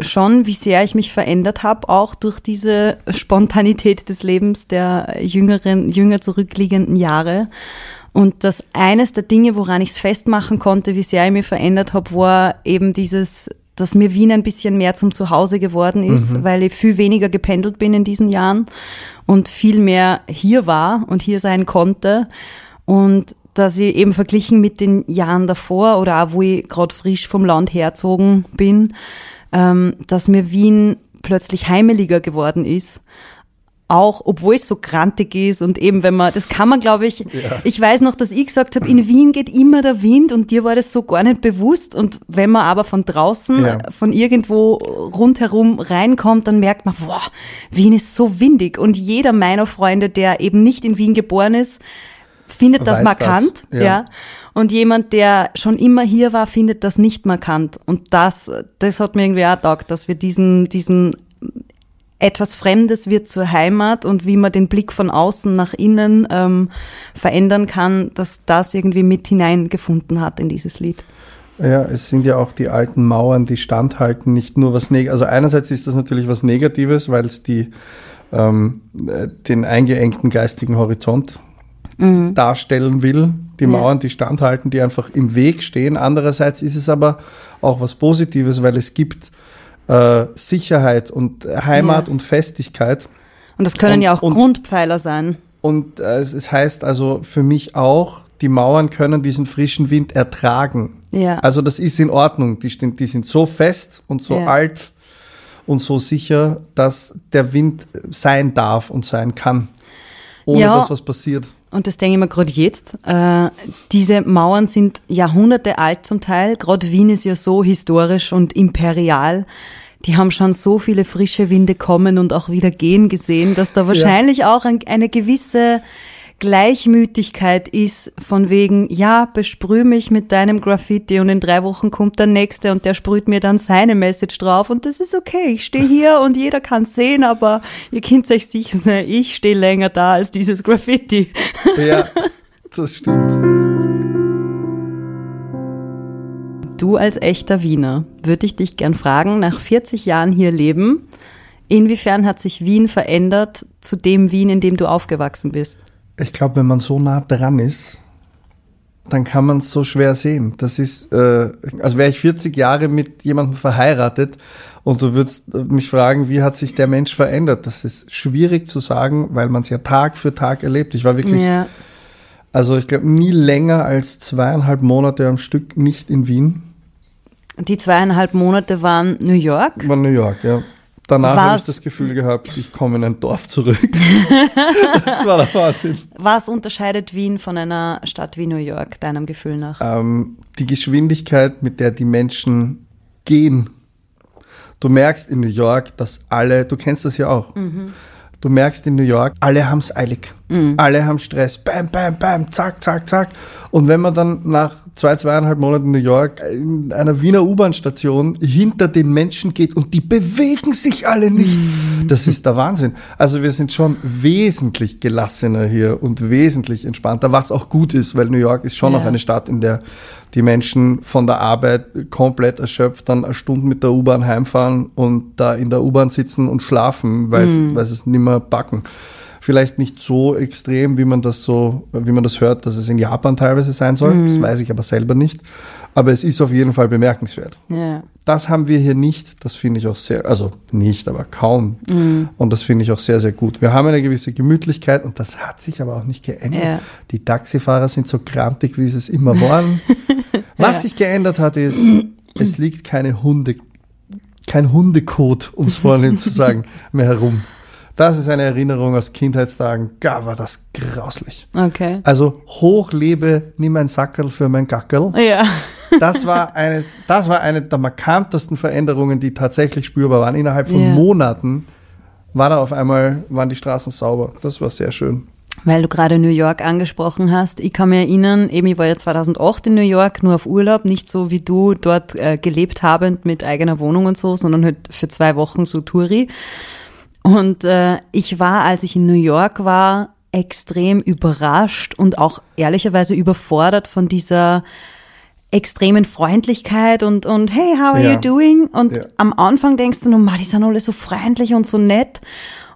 schon, wie sehr ich mich verändert habe, auch durch diese Spontanität des Lebens der jüngeren, jünger zurückliegenden Jahre. Und dass eines der Dinge, woran ich es festmachen konnte, wie sehr ich mich verändert habe, war eben dieses, dass mir Wien ein bisschen mehr zum Zuhause geworden ist, weil ich viel weniger gependelt bin in diesen Jahren und viel mehr hier war und hier sein konnte. Und dass ich eben verglichen mit den Jahren davor oder auch wo ich gerade frisch vom Land herzogen bin, ähm, dass mir Wien plötzlich heimeliger geworden ist. Auch obwohl es so grantig ist und eben wenn man, das kann man glaube ich, ich weiß noch, dass ich gesagt habe, in Wien geht immer der Wind und dir war das so gar nicht bewusst und wenn man aber von draußen, Ja. von irgendwo rundherum reinkommt, dann merkt man, boah, Wien ist so windig und jeder meiner Freunde, der eben nicht in Wien geboren ist, findet das Weiß markant, das, ja. ja. Und jemand, der schon immer hier war, findet das nicht markant. Und das, das hat mir irgendwie auch taugt, dass wir diesen, diesen etwas Fremdes wird zur Heimat und wie man den Blick von außen nach innen ähm, verändern kann, dass das irgendwie mit hineingefunden hat in dieses Lied. Ja, es sind ja auch die alten Mauern, die standhalten, nicht nur was Negatives. Also einerseits ist das natürlich was Negatives, weil es die ähm, äh, den eingeengten geistigen Horizont darstellen will. Die. Mauern, die standhalten, die einfach im Weg stehen. Andererseits ist es aber auch was Positives, weil es gibt äh, Sicherheit und Heimat und Festigkeit. Und das können Und- ja auch und- Grundpfeiler sein. Und äh, es, es heißt also für mich auch, die Mauern können diesen frischen Wind ertragen. Ja. Also das ist in Ordnung. Die, sind- die sind so fest und so Ja. alt und so sicher, dass der Wind sein darf und sein kann. Ohne Ja. dass was passiert. Und das denke ich mir gerade jetzt. Äh, diese Mauern sind Jahrhunderte alt zum Teil. Gerade Wien ist ja so historisch und imperial. Die haben schon so viele frische Winde kommen und auch wieder gehen gesehen, dass da wahrscheinlich auch ein, eine gewisse Gleichmütigkeit ist von wegen, ja, besprüh mich mit deinem Graffiti und in drei Wochen kommt der nächste und der sprüht mir dann seine Message drauf und das ist okay. Ich stehe hier und jeder kann sehen, aber ihr könnt euch sicher sein, ich stehe länger da als dieses Graffiti. *laughs* Ja, das stimmt. Du als echter Wiener, würde ich dich gern fragen, nach 40 Jahren hier leben, inwiefern hat sich Wien verändert zu dem Wien, in dem du aufgewachsen bist? Ich glaube, wenn man so nah dran ist, dann kann man es so schwer sehen. Das ist, äh, also wäre ich 40 Jahre mit jemandem verheiratet und du würdest mich fragen, wie hat sich der Mensch verändert? Das ist schwierig zu sagen, weil man es ja Tag für Tag erlebt. Ich war wirklich, Ja, also ich glaube, nie länger als zweieinhalb Monate am Stück nicht in Wien. die zweieinhalb Monate waren New York. War New York, ja. Danach habe ich das Gefühl gehabt, ich komme in ein Dorf zurück. *laughs* das war der Wahnsinn. Was unterscheidet Wien von einer Stadt wie New York, deinem Gefühl nach? ähm, die Geschwindigkeit, mit der die Menschen gehen. Du merkst in New York, dass alle, du kennst das ja auch, du merkst in New York, alle haben's eilig. Alle haben Stress. Bam, bam, bam, zack, zack, zack. Und wenn man dann nach zwei, zweieinhalb Monaten New York in einer Wiener U-Bahn-Station hinter den Menschen geht und die bewegen sich alle nicht, das ist der Wahnsinn. Also wir sind schon wesentlich gelassener hier und wesentlich entspannter, was auch gut ist, weil New York ist schon Ja. noch eine Stadt, in der die Menschen von der Arbeit komplett erschöpft dann eine Stunde mit der U-Bahn heimfahren und da in der U-Bahn sitzen und schlafen, weil sie weil sie es nicht mehr backen. Vielleicht nicht so extrem, wie man das so, wie man das hört, dass es in Japan teilweise sein soll. Das weiß ich aber selber nicht. Aber es ist auf jeden Fall bemerkenswert. Ja. Das haben wir hier nicht. Das finde ich auch sehr, also nicht, aber kaum. Und das finde ich auch sehr, sehr gut. Wir haben eine gewisse Gemütlichkeit und das hat sich aber auch nicht geändert. Ja. Die Taxifahrer sind so grantig, wie sie es immer waren. *laughs* Was sich geändert hat, ist, es liegt keine Hunde, kein Hundekot, um es vornehm zu sagen, *laughs* mehr herum. Das ist eine Erinnerung aus Kindheitstagen. Gar war das grauslich. Okay. Also hochlebe, nimm ein Sackerl für mein Gackerl. Ja. *laughs* Das war eine, das war eine der markantesten Veränderungen, die tatsächlich spürbar waren. Innerhalb von Ja. Monaten war da auf einmal, waren die Straßen sauber. Das war sehr schön. Weil du gerade New York angesprochen hast. Ich kann mich erinnern, eben ich war ja 2008 in New York, nur auf Urlaub, nicht so wie du dort äh, gelebt habend mit eigener Wohnung und so, sondern halt für zwei Wochen so Touri. Und äh, ich war, als ich in New York war, extrem überrascht und auch ehrlicherweise überfordert von dieser extremen Freundlichkeit und, und hey, how are Ja. you doing? Und Ja. am Anfang denkst du nur, "Ma, die sind alle so freundlich und so nett.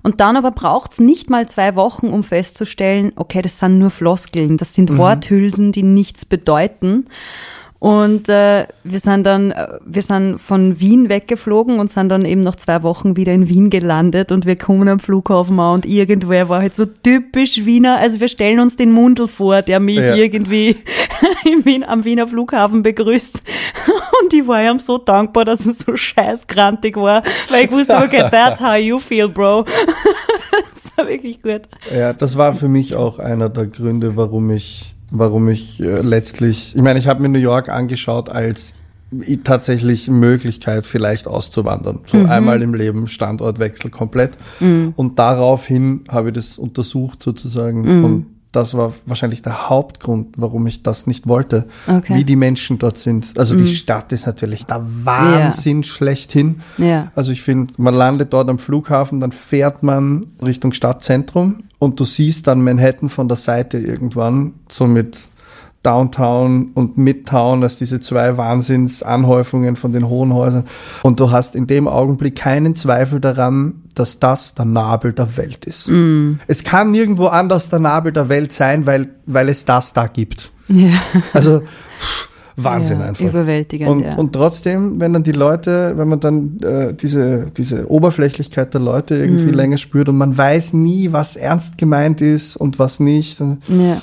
Und dann aber braucht's nicht mal zwei Wochen, um festzustellen, okay, das sind nur Floskeln, das Mhm. sind Worthülsen, die nichts bedeuten. Und äh, wir sind dann, äh, wir sind von Wien weggeflogen und sind dann eben nach zwei Wochen wieder in Wien gelandet und wir kommen am Flughafen an und irgendwer war halt so typisch Wiener. Also wir stellen uns den Mundel vor, der mich Ja. irgendwie *laughs* Wien, am Wiener Flughafen begrüßt. *laughs* Und ich war ihm so dankbar, dass er so scheißgrantig war, weil ich wusste, okay, that's how you feel, bro. *laughs* das war wirklich gut. Ja, das war für mich auch einer der Gründe, warum ich, warum ich äh, letztlich, ich meine, ich habe mir New York angeschaut als tatsächlich Möglichkeit, vielleicht auszuwandern. So einmal im Leben Standortwechsel komplett. Und daraufhin habe ich das untersucht sozusagen. Und das war wahrscheinlich der Hauptgrund, warum ich das nicht wollte, Okay. wie die Menschen dort sind. Also die Stadt ist natürlich der Wahnsinn schlechthin. Ja. Also ich finde, man landet dort am Flughafen, dann fährt man Richtung Stadtzentrum und du siehst dann Manhattan von der Seite irgendwann, so mit Downtown und Midtown, als diese zwei Wahnsinnsanhäufungen von den hohen Häusern. Und du hast in dem Augenblick keinen Zweifel daran, dass das der Nabel der Welt ist. Es kann nirgendwo anders der Nabel der Welt sein, weil, weil es das da gibt. Ja. Also pff, *laughs* Wahnsinn Ja, einfach. überwältigend, Und, ja. und trotzdem, wenn dann die Leute, wenn man dann äh, diese, diese Oberflächlichkeit der Leute irgendwie Mhm. länger spürt und man weiß nie, was ernst gemeint ist und was nicht. Ja.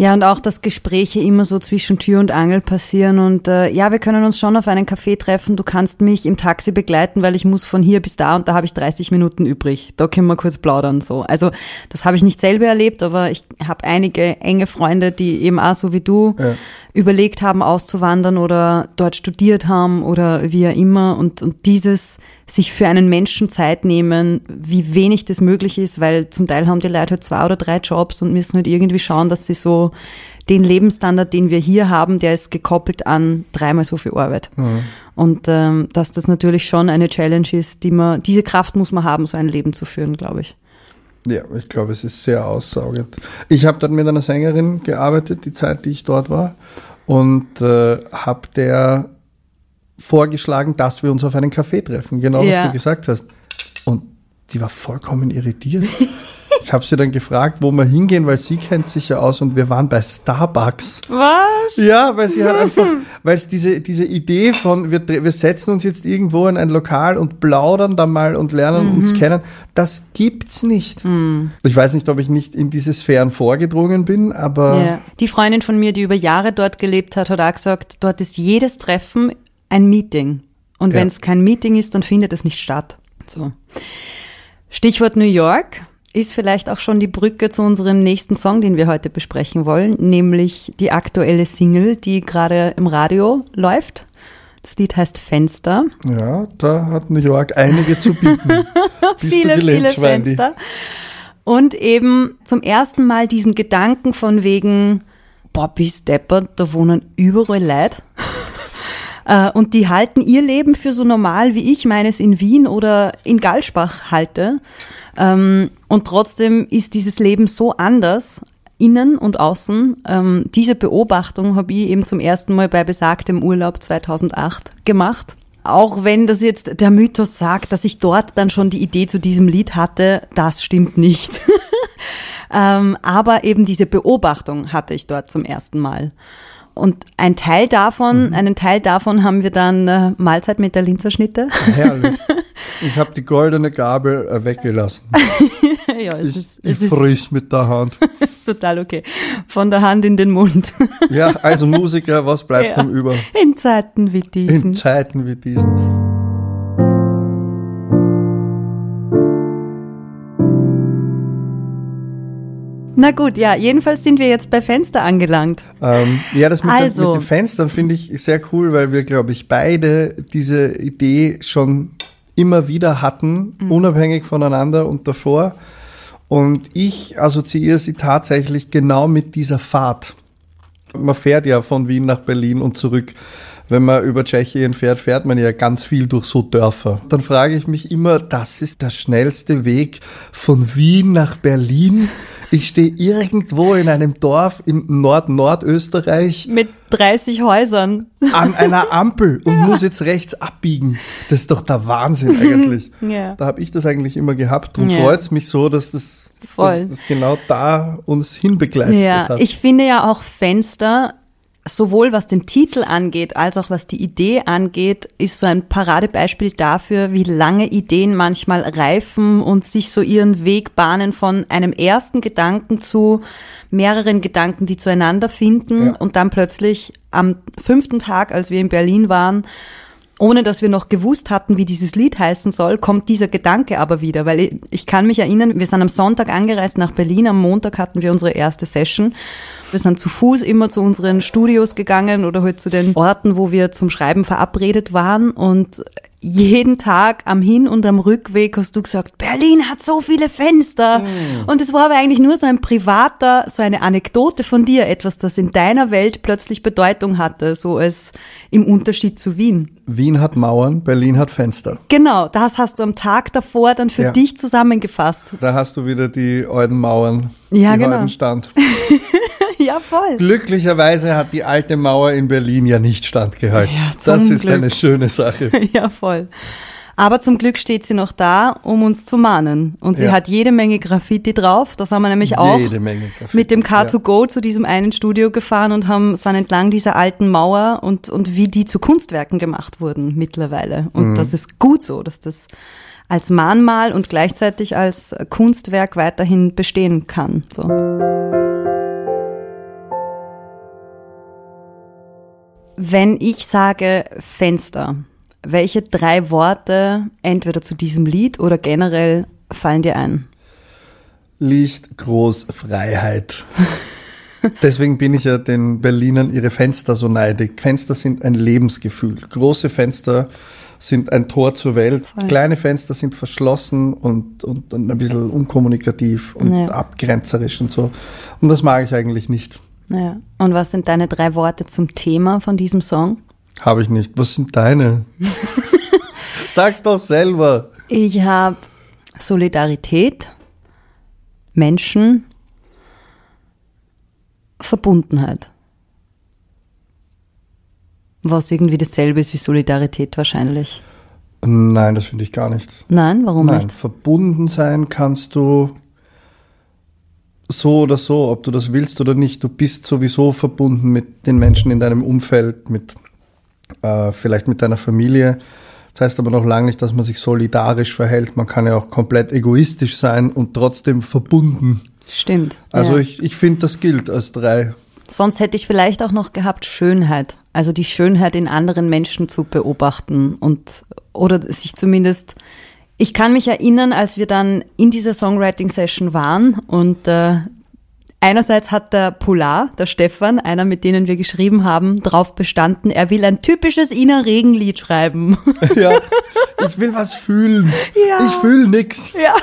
Ja, und auch, dass Gespräche immer so zwischen Tür und Angel passieren. Und äh, ja, wir können uns schon auf einen Café treffen. Du kannst mich im Taxi begleiten, weil ich muss von hier bis da und da habe ich 30 Minuten übrig. Da können wir kurz plaudern so. Also das habe ich nicht selber erlebt, aber ich habe einige enge Freunde, die eben auch so wie du Ja. überlegt haben, auszuwandern oder dort studiert haben oder wie auch immer. Und, und dieses sich für einen Menschen Zeit nehmen, wie wenig das möglich ist, weil zum Teil haben die Leute halt zwei oder drei Jobs und müssen halt irgendwie schauen, dass sie so den Lebensstandard, den wir hier haben, der ist gekoppelt an dreimal so viel Arbeit. Und ähm, dass das natürlich schon eine Challenge ist, die man, diese Kraft muss man haben, so ein Leben zu führen, glaube ich. Ja, ich glaube, es ist sehr aussaugend. Ich habe dort mit einer Sängerin gearbeitet, die Zeit, die ich dort war, und äh, habe der vorgeschlagen, dass wir uns auf einen Café treffen, genau Ja. was du gesagt hast. Und die war vollkommen irritiert. *laughs* ich habe sie dann gefragt, wo wir hingehen, weil sie kennt sich ja aus und wir waren bei Starbucks. Was? Ja, weil sie halt *laughs* einfach, weil es diese, diese Idee von, wir, wir setzen uns jetzt irgendwo in ein Lokal und plaudern da mal und lernen uns kennen, das gibt's nicht. Ich weiß nicht, ob ich nicht in diese Sphären vorgedrungen bin, aber Ja. Die Freundin von mir, die über Jahre dort gelebt hat, hat auch gesagt, dort ist jedes Treffen ein Meeting. Und Ja. wenn es kein Meeting ist, dann findet es nicht statt. So. Stichwort New York ist vielleicht auch schon die Brücke zu unserem nächsten Song, den wir heute besprechen wollen, nämlich die aktuelle Single, die gerade im Radio läuft. Das Lied heißt Fenster. ja, da hat New York einige zu bieten. *laughs* Viele, gelähmt, viele Schweindi? Fenster. Und eben zum ersten Mal diesen Gedanken von wegen, boah, bis deppert, da wohnen überall Leute. Äh, Und die halten ihr Leben für so normal, wie ich meines in Wien oder in Galschbach halte. Ähm, Und trotzdem ist dieses Leben so anders, innen und außen. Ähm, Diese Beobachtung habe ich eben zum ersten Mal bei besagtem Urlaub 2008 gemacht. Auch wenn das jetzt der Mythos sagt, dass ich dort dann schon die Idee zu diesem Lied hatte, das stimmt nicht. *laughs* ähm, aber eben diese Beobachtung hatte ich dort zum ersten Mal. Und ein Teil davon, einen Teil davon haben wir dann äh, Mahlzeit mit der Linzer Schnitte. Herrlich. *laughs* Ich habe die goldene Gabel äh, weggelassen. *laughs* ja, es Ich, ist, es ich frisch mit der Hand. *laughs* ist total okay. Von der Hand in den Mund. Ja, also Musiker, was bleibt Ja. über? In Zeiten wie In diesen. Zeiten wie diesen. Na gut, ja, jedenfalls sind wir jetzt bei Fenster angelangt. Ähm, ja, das mit, Also. den, mit den Fenstern finde ich sehr cool, weil wir, glaube ich, beide diese Idee schon immer wieder hatten, Mhm. unabhängig voneinander und davor. Und ich assoziiere sie tatsächlich genau mit dieser Fahrt. Man fährt ja von Wien nach Berlin und zurück. Wenn man über Tschechien fährt, fährt man ja ganz viel durch so Dörfer. Dann frage ich mich immer, das ist der schnellste Weg von Wien nach Berlin. Ich stehe irgendwo in einem Dorf im Nord-Nordösterreich Mit 30 Häusern. an einer *laughs* Ampel und muss jetzt rechts abbiegen. Das ist doch der Wahnsinn eigentlich. *laughs* Ja. Da habe ich das eigentlich immer gehabt. Darum Ja. freut es mich so, dass das, Voll. dass das genau da uns hinbegleitet Ja, hat. ich finde ja auch Fenster sowohl was den Titel angeht, als auch was die Idee angeht, ist so ein Paradebeispiel dafür, wie lange Ideen manchmal reifen und sich so ihren Weg bahnen von einem ersten Gedanken zu mehreren Gedanken, die zueinander finden Ja. und dann plötzlich am fünften Tag, als wir in Berlin waren, ohne dass wir noch gewusst hatten, wie dieses Lied heißen soll, kommt dieser Gedanke aber wieder, weil ich, ich kann mich erinnern, wir sind am Sonntag angereist nach Berlin, am Montag hatten wir unsere erste Session. Wir sind zu Fuß immer zu unseren Studios gegangen oder halt zu den Orten, wo wir zum Schreiben verabredet waren. Und jeden Tag am Hin- und am Rückweg hast du gesagt, Berlin hat so viele Fenster. Und es war aber eigentlich nur so ein privater, so eine Anekdote von dir, etwas, das in deiner Welt plötzlich Bedeutung hatte, so als im Unterschied zu Wien. Wien hat Mauern, Berlin hat Fenster. Genau, das hast du am Tag davor dann für Ja. dich zusammengefasst. Da hast du wieder die alten Mauern, Ja, die genau. alten Stand. *laughs* *laughs* ja, voll. Glücklicherweise hat die alte Mauer in Berlin ja nicht standgehalten. Ja, das ist Glück. eine schöne Sache. *laughs* Ja, voll. Aber zum Glück steht sie noch da, um uns zu mahnen. Und sie Ja. hat jede Menge Graffiti drauf. Das haben wir nämlich auch Jede Graffiti, mit dem ja. Car2Go zu diesem einen Studio gefahren und haben sind entlang dieser alten Mauer und, und wie die zu Kunstwerken gemacht wurden mittlerweile. Und Mhm. das ist gut so, dass das als Mahnmal und gleichzeitig als Kunstwerk weiterhin bestehen kann. So. Wenn ich sage Fenster, welche drei Worte entweder zu diesem Lied oder generell fallen dir ein? Licht, groß, Freiheit. *laughs* Deswegen bin ich ja den Berlinern ihre Fenster so neidig. Fenster sind ein Lebensgefühl. Große Fenster sind ein Tor zur Welt. Kleine Fenster sind verschlossen und, und, und ein bisschen unkommunikativ und Ja. abgrenzerisch und so. Und das mag ich eigentlich nicht. Ja. Und was sind deine drei Worte zum Thema von diesem Song? Habe ich nicht. Was sind deine? *laughs* Sag's doch selber. Ich habe Solidarität, Menschen, Verbundenheit. Was irgendwie dasselbe ist wie Solidarität wahrscheinlich. Nein, das finde ich gar nicht. Nein, warum Nein, nicht? verbunden sein kannst du so oder so, ob du das willst oder nicht. Du bist sowieso verbunden mit den Menschen in deinem Umfeld, mit äh, vielleicht mit deiner Familie. Das heißt aber noch lange nicht, dass man sich solidarisch verhält. Man kann ja auch komplett egoistisch sein und trotzdem verbunden. Stimmt. Also ja. ich, ich finde, das gilt als drei. Sonst hätte ich vielleicht auch noch gehabt Schönheit. Also die Schönheit in anderen Menschen zu beobachten und oder sich zumindest. Ich kann mich erinnern, als wir dann in dieser Songwriting-Session waren und äh, einerseits hat der Polar, der Stefan, einer mit denen wir geschrieben haben, darauf bestanden, er will ein typisches Ina Regenlied schreiben. *laughs* Ja, ich will was fühlen. Ja. Ich fühle nix. ja.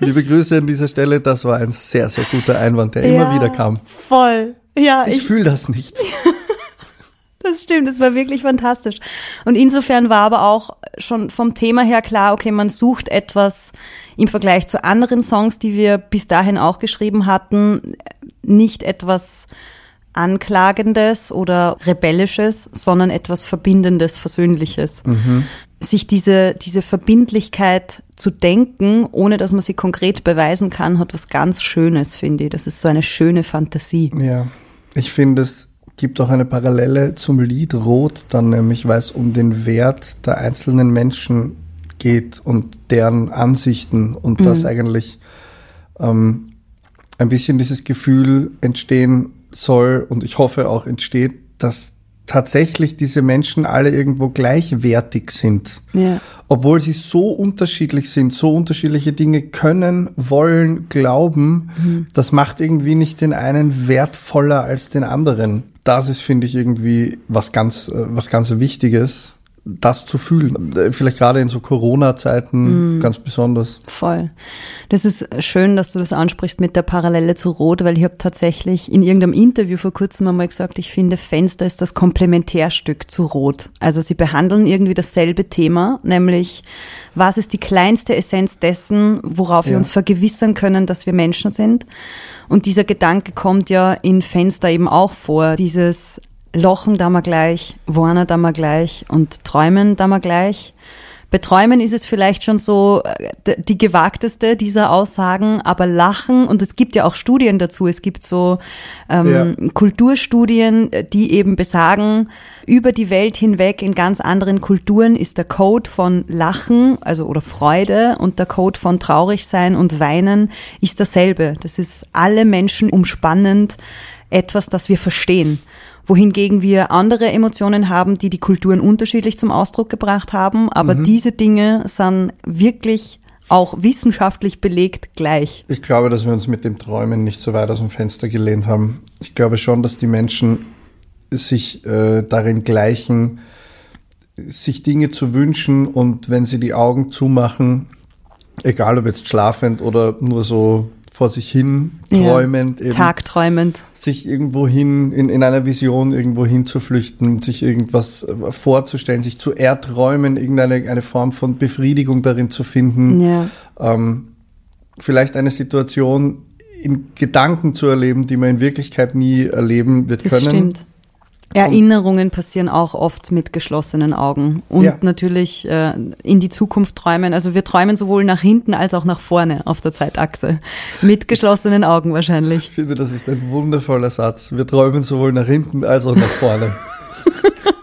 Liebe Grüße an dieser Stelle. Das war ein sehr, sehr guter Einwand, der immer ja, wieder kam. Voll. Ja, Ich, fühle das nicht. *laughs* Das stimmt, das war wirklich fantastisch. Und insofern war aber auch schon vom Thema her klar, okay, man sucht etwas im Vergleich zu anderen Songs, die wir bis dahin auch geschrieben hatten, nicht etwas Anklagendes oder Rebellisches, sondern etwas Verbindendes, Versöhnliches. Sich diese, diese Verbindlichkeit zu denken, ohne dass man sie konkret beweisen kann, hat was ganz Schönes, finde ich. Das ist so eine schöne Fantasie. Ja, ich finde, es gibt auch eine Parallele zum Lied Rot, dann nämlich, weil es um den Wert der einzelnen Menschen geht und deren Ansichten und dass eigentlich ähm, ein bisschen dieses Gefühl entstehen soll und ich hoffe auch entsteht, dass tatsächlich diese Menschen alle irgendwo gleichwertig sind. Ja. Obwohl sie so unterschiedlich sind, so unterschiedliche Dinge können, wollen, glauben, das macht irgendwie nicht den einen wertvoller als den anderen. Das ist, finde ich, irgendwie was ganz, äh, was ganz Wichtiges, das zu fühlen. Äh, Vielleicht gerade in so Corona-Zeiten ganz besonders. Voll. Das ist schön, dass du das ansprichst mit der Parallele zu Rot, weil ich habe tatsächlich in irgendeinem Interview vor kurzem einmal gesagt, ich finde, Fenster ist das Komplementärstück zu Rot. Also sie behandeln irgendwie dasselbe Thema, nämlich was ist die kleinste Essenz dessen, worauf wir Ja. uns vergewissern können, dass wir Menschen sind. Und dieser Gedanke kommt ja in Fenster eben auch vor. Dieses Lochen da mal gleich, Warner da mal gleich und Träumen da mal gleich Bei Träumen ist es vielleicht schon so äh, die gewagteste dieser Aussagen, aber Lachen, und es gibt ja auch Studien dazu, es gibt so ähm, Kulturstudien, äh, die eben besagen, über die Welt hinweg in ganz anderen Kulturen ist der Code von Lachen, also oder Freude und der Code von traurig sein und weinen ist dasselbe. Das ist alle Menschen umspannend etwas, das wir verstehen. Wohingegen wir andere Emotionen haben, die die Kulturen unterschiedlich zum Ausdruck gebracht haben, aber diese Dinge sind wirklich auch wissenschaftlich belegt gleich. Ich glaube, dass wir uns mit dem Träumen nicht so weit aus dem Fenster gelehnt haben. Ich glaube schon, dass die Menschen sich äh, darin gleichen, sich Dinge zu wünschen und wenn sie die Augen zumachen, egal ob jetzt schlafend oder nur so vor sich hin träumend, Ja, Tagträumend. sich irgendwo hin, in, in einer Vision irgendwo hinzuflüchten, sich irgendwas äh, vorzustellen, sich zu erträumen, irgendeine eine Form von Befriedigung darin zu finden Ja. ähm, vielleicht eine Situation in Gedanken zu erleben, die man in Wirklichkeit nie erleben wird Das können. stimmt. Erinnerungen passieren auch oft mit geschlossenen Augen und Ja. natürlich äh, in die Zukunft träumen. Also wir träumen sowohl nach hinten als auch nach vorne auf der Zeitachse. Mit geschlossenen Augen wahrscheinlich. Ich finde, das ist ein wundervoller Satz. Wir träumen sowohl nach hinten als auch nach vorne. *laughs*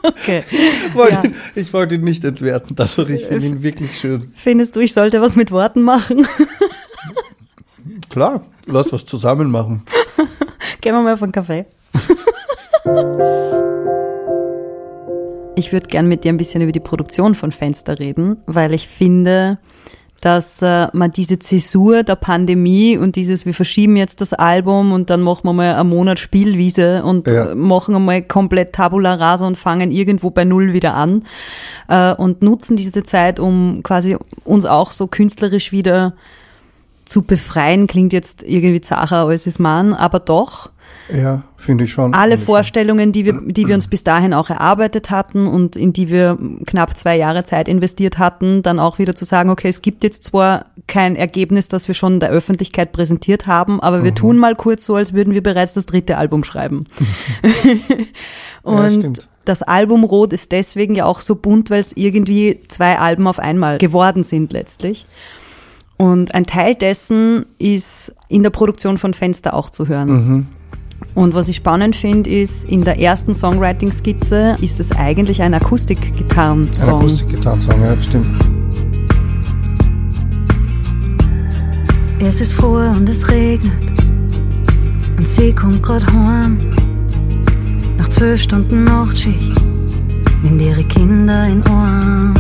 Okay. Ich wollte, Ja. ihn, ich wollte ihn nicht entwerten, dadurch. Ich finde ihn wirklich schön. Findest du, ich sollte was mit Worten machen? Klar, lass was zusammen machen. *laughs* Gehen wir mal auf einen Kaffee. *laughs* Ich würde gern mit dir ein bisschen über die Produktion von Fenster reden, weil ich finde, dass äh, man diese Zäsur der Pandemie und dieses, wir verschieben jetzt das Album und dann machen wir mal einen Monat Spielwiese und Ja. äh, machen einmal komplett Tabula Rasa und fangen irgendwo bei Null wieder an äh, und nutzen diese Zeit, um quasi uns auch so künstlerisch wieder zu befreien, klingt jetzt irgendwie zacher als es man, aber doch Ja, finde ich schon. alle Vorstellungen, die wir, die wir *clears throat* uns bis dahin auch erarbeitet hatten und in die wir knapp zwei Jahre Zeit investiert hatten, dann auch wieder zu sagen, okay, es gibt jetzt zwar kein Ergebnis, das wir schon der Öffentlichkeit präsentiert haben, aber Mhm. wir tun mal kurz so, als würden wir bereits das dritte Album schreiben. *laughs* und stimmt. das Album Rot ist deswegen ja auch so bunt, weil es irgendwie zwei Alben auf einmal geworden sind letztlich. Und ein Teil dessen ist in der Produktion von Fenster auch zu hören. Mhm. Und was ich spannend finde, ist, in der ersten Songwriting-Skizze ist es eigentlich ein Ein Akustik-Gitarren-Song. Akustikgitarrensong, ja, stimmt. Es ist froh und es regnet. Und sie kommt grad heim. Nach zwölf Stunden Nachtschicht. Nimmt ihre Kinder in Arm.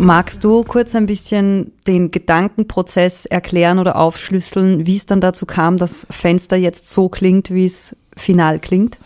Magst du kurz ein bisschen den Gedankenprozess erklären oder aufschlüsseln, wie es dann dazu kam, dass Fenster jetzt so klingt, wie es final klingt?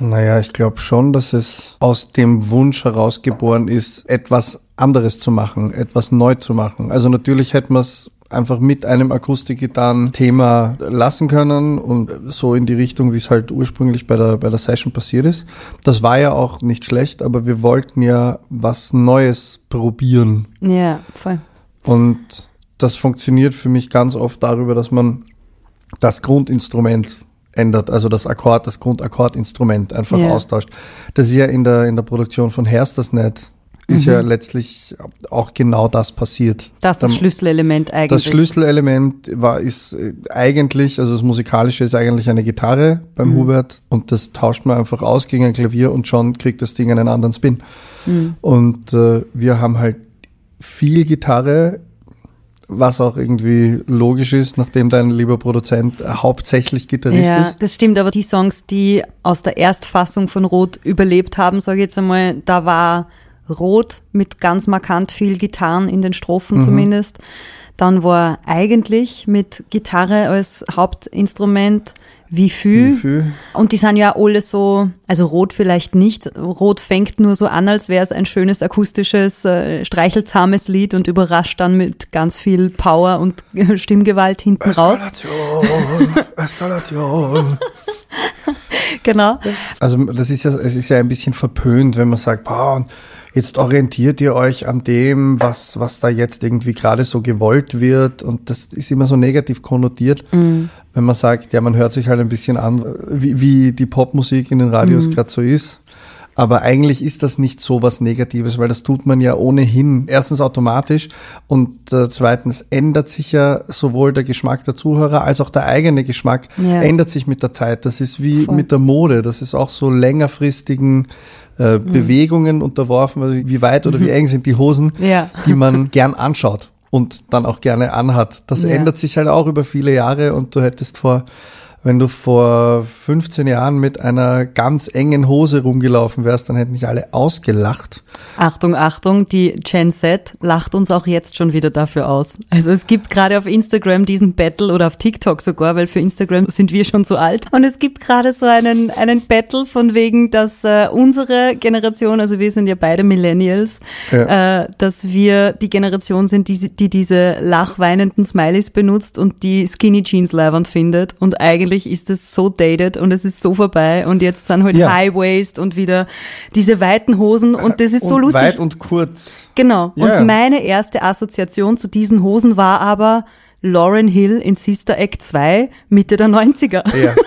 Naja, ich glaube schon, dass es aus dem Wunsch herausgeboren ist, etwas anderes zu machen, etwas neu zu machen. Also natürlich hätten wir es einfach mit einem Akustikgitarren-Thema lassen können und so in die Richtung, wie es halt ursprünglich bei der, bei der Session passiert ist. Das war ja auch nicht schlecht, aber wir wollten ja was Neues probieren. Ja, voll. Und das funktioniert für mich ganz oft darüber, dass man das Grundinstrument ändert, also das Akkord, das Grundakkordinstrument einfach Ja. austauscht. Das ist ja in der, in der Produktion von Herst das nicht. Ist ja letztlich auch genau das passiert. Das ist das Schlüsselelement das eigentlich. Schlüsselelement war, ist äh, eigentlich, also das Musikalische ist eigentlich eine Gitarre beim Mhm. Hubert und das tauscht man einfach aus gegen ein Klavier und schon kriegt das Ding einen anderen Spin. Mhm. Und äh, wir haben halt viel Gitarre, was auch irgendwie logisch ist, nachdem dein lieber Produzent hauptsächlich Gitarrist ja, ist. das stimmt, aber die Songs, die aus der Erstfassung von Rot überlebt haben, sage ich jetzt einmal, da war Rot mit ganz markant viel Gitarren in den Mhm. Strophen zumindest. Dann war eigentlich mit Gitarre als Hauptinstrument wie viel. Wie viel? Und die sind ja alle so, also Rot vielleicht nicht. Rot fängt nur so an, als wäre es ein schönes akustisches, äh, streichelzahmes Lied und überrascht dann mit ganz viel Power und *laughs* Stimmgewalt hinten raus. Eskalation, *laughs* Eskalation. Genau. Also das ist ja, es ist ja ein bisschen verpönt, wenn man sagt, boah, und jetzt orientiert ihr euch an dem, was, was da jetzt irgendwie gerade so gewollt wird. Und das ist immer so negativ konnotiert, wenn man sagt, ja, man hört sich halt ein bisschen an, wie, wie die Popmusik in den Radios gerade so ist. Aber eigentlich ist das nicht so was Negatives, weil das tut man ja ohnehin erstens automatisch und äh, zweitens ändert sich ja sowohl der Geschmack der Zuhörer als auch der eigene Geschmack Ja. ändert sich mit der Zeit. Das ist wie Voll. mit der Mode. Das ist auch so längerfristigen äh, Mhm. Bewegungen unterworfen. Also wie weit oder wie *laughs* eng sind die Hosen, Ja. die man gern anschaut und dann auch gerne anhat. Das Ja. ändert sich halt auch über viele Jahre und du hättest vor, wenn du vor 15 Jahren mit einer ganz engen Hose rumgelaufen wärst, dann hätten dich alle ausgelacht. Achtung, Achtung, die Gen Z lacht uns auch jetzt schon wieder dafür aus. Also es gibt gerade auf Instagram diesen Battle oder auf TikTok sogar, weil für Instagram sind wir schon zu alt. Und es gibt gerade so einen, einen Battle von wegen, dass äh, unsere Generation, also wir sind ja beide Millennials, äh, dass wir die Generation sind, die, die diese lachweinenden Smileys benutzt und die Skinny Jeans leibend findet. Und eigentlich ist es so dated und es ist so vorbei. Und jetzt sind halt Ja. High Waist und wieder diese weiten Hosen und das ist so und lustig. Weit und kurz. Genau. Ja. Und meine erste Assoziation zu diesen Hosen war aber Lauren Hill in Sister Act 2 Mitte der 90er. Ja. *laughs*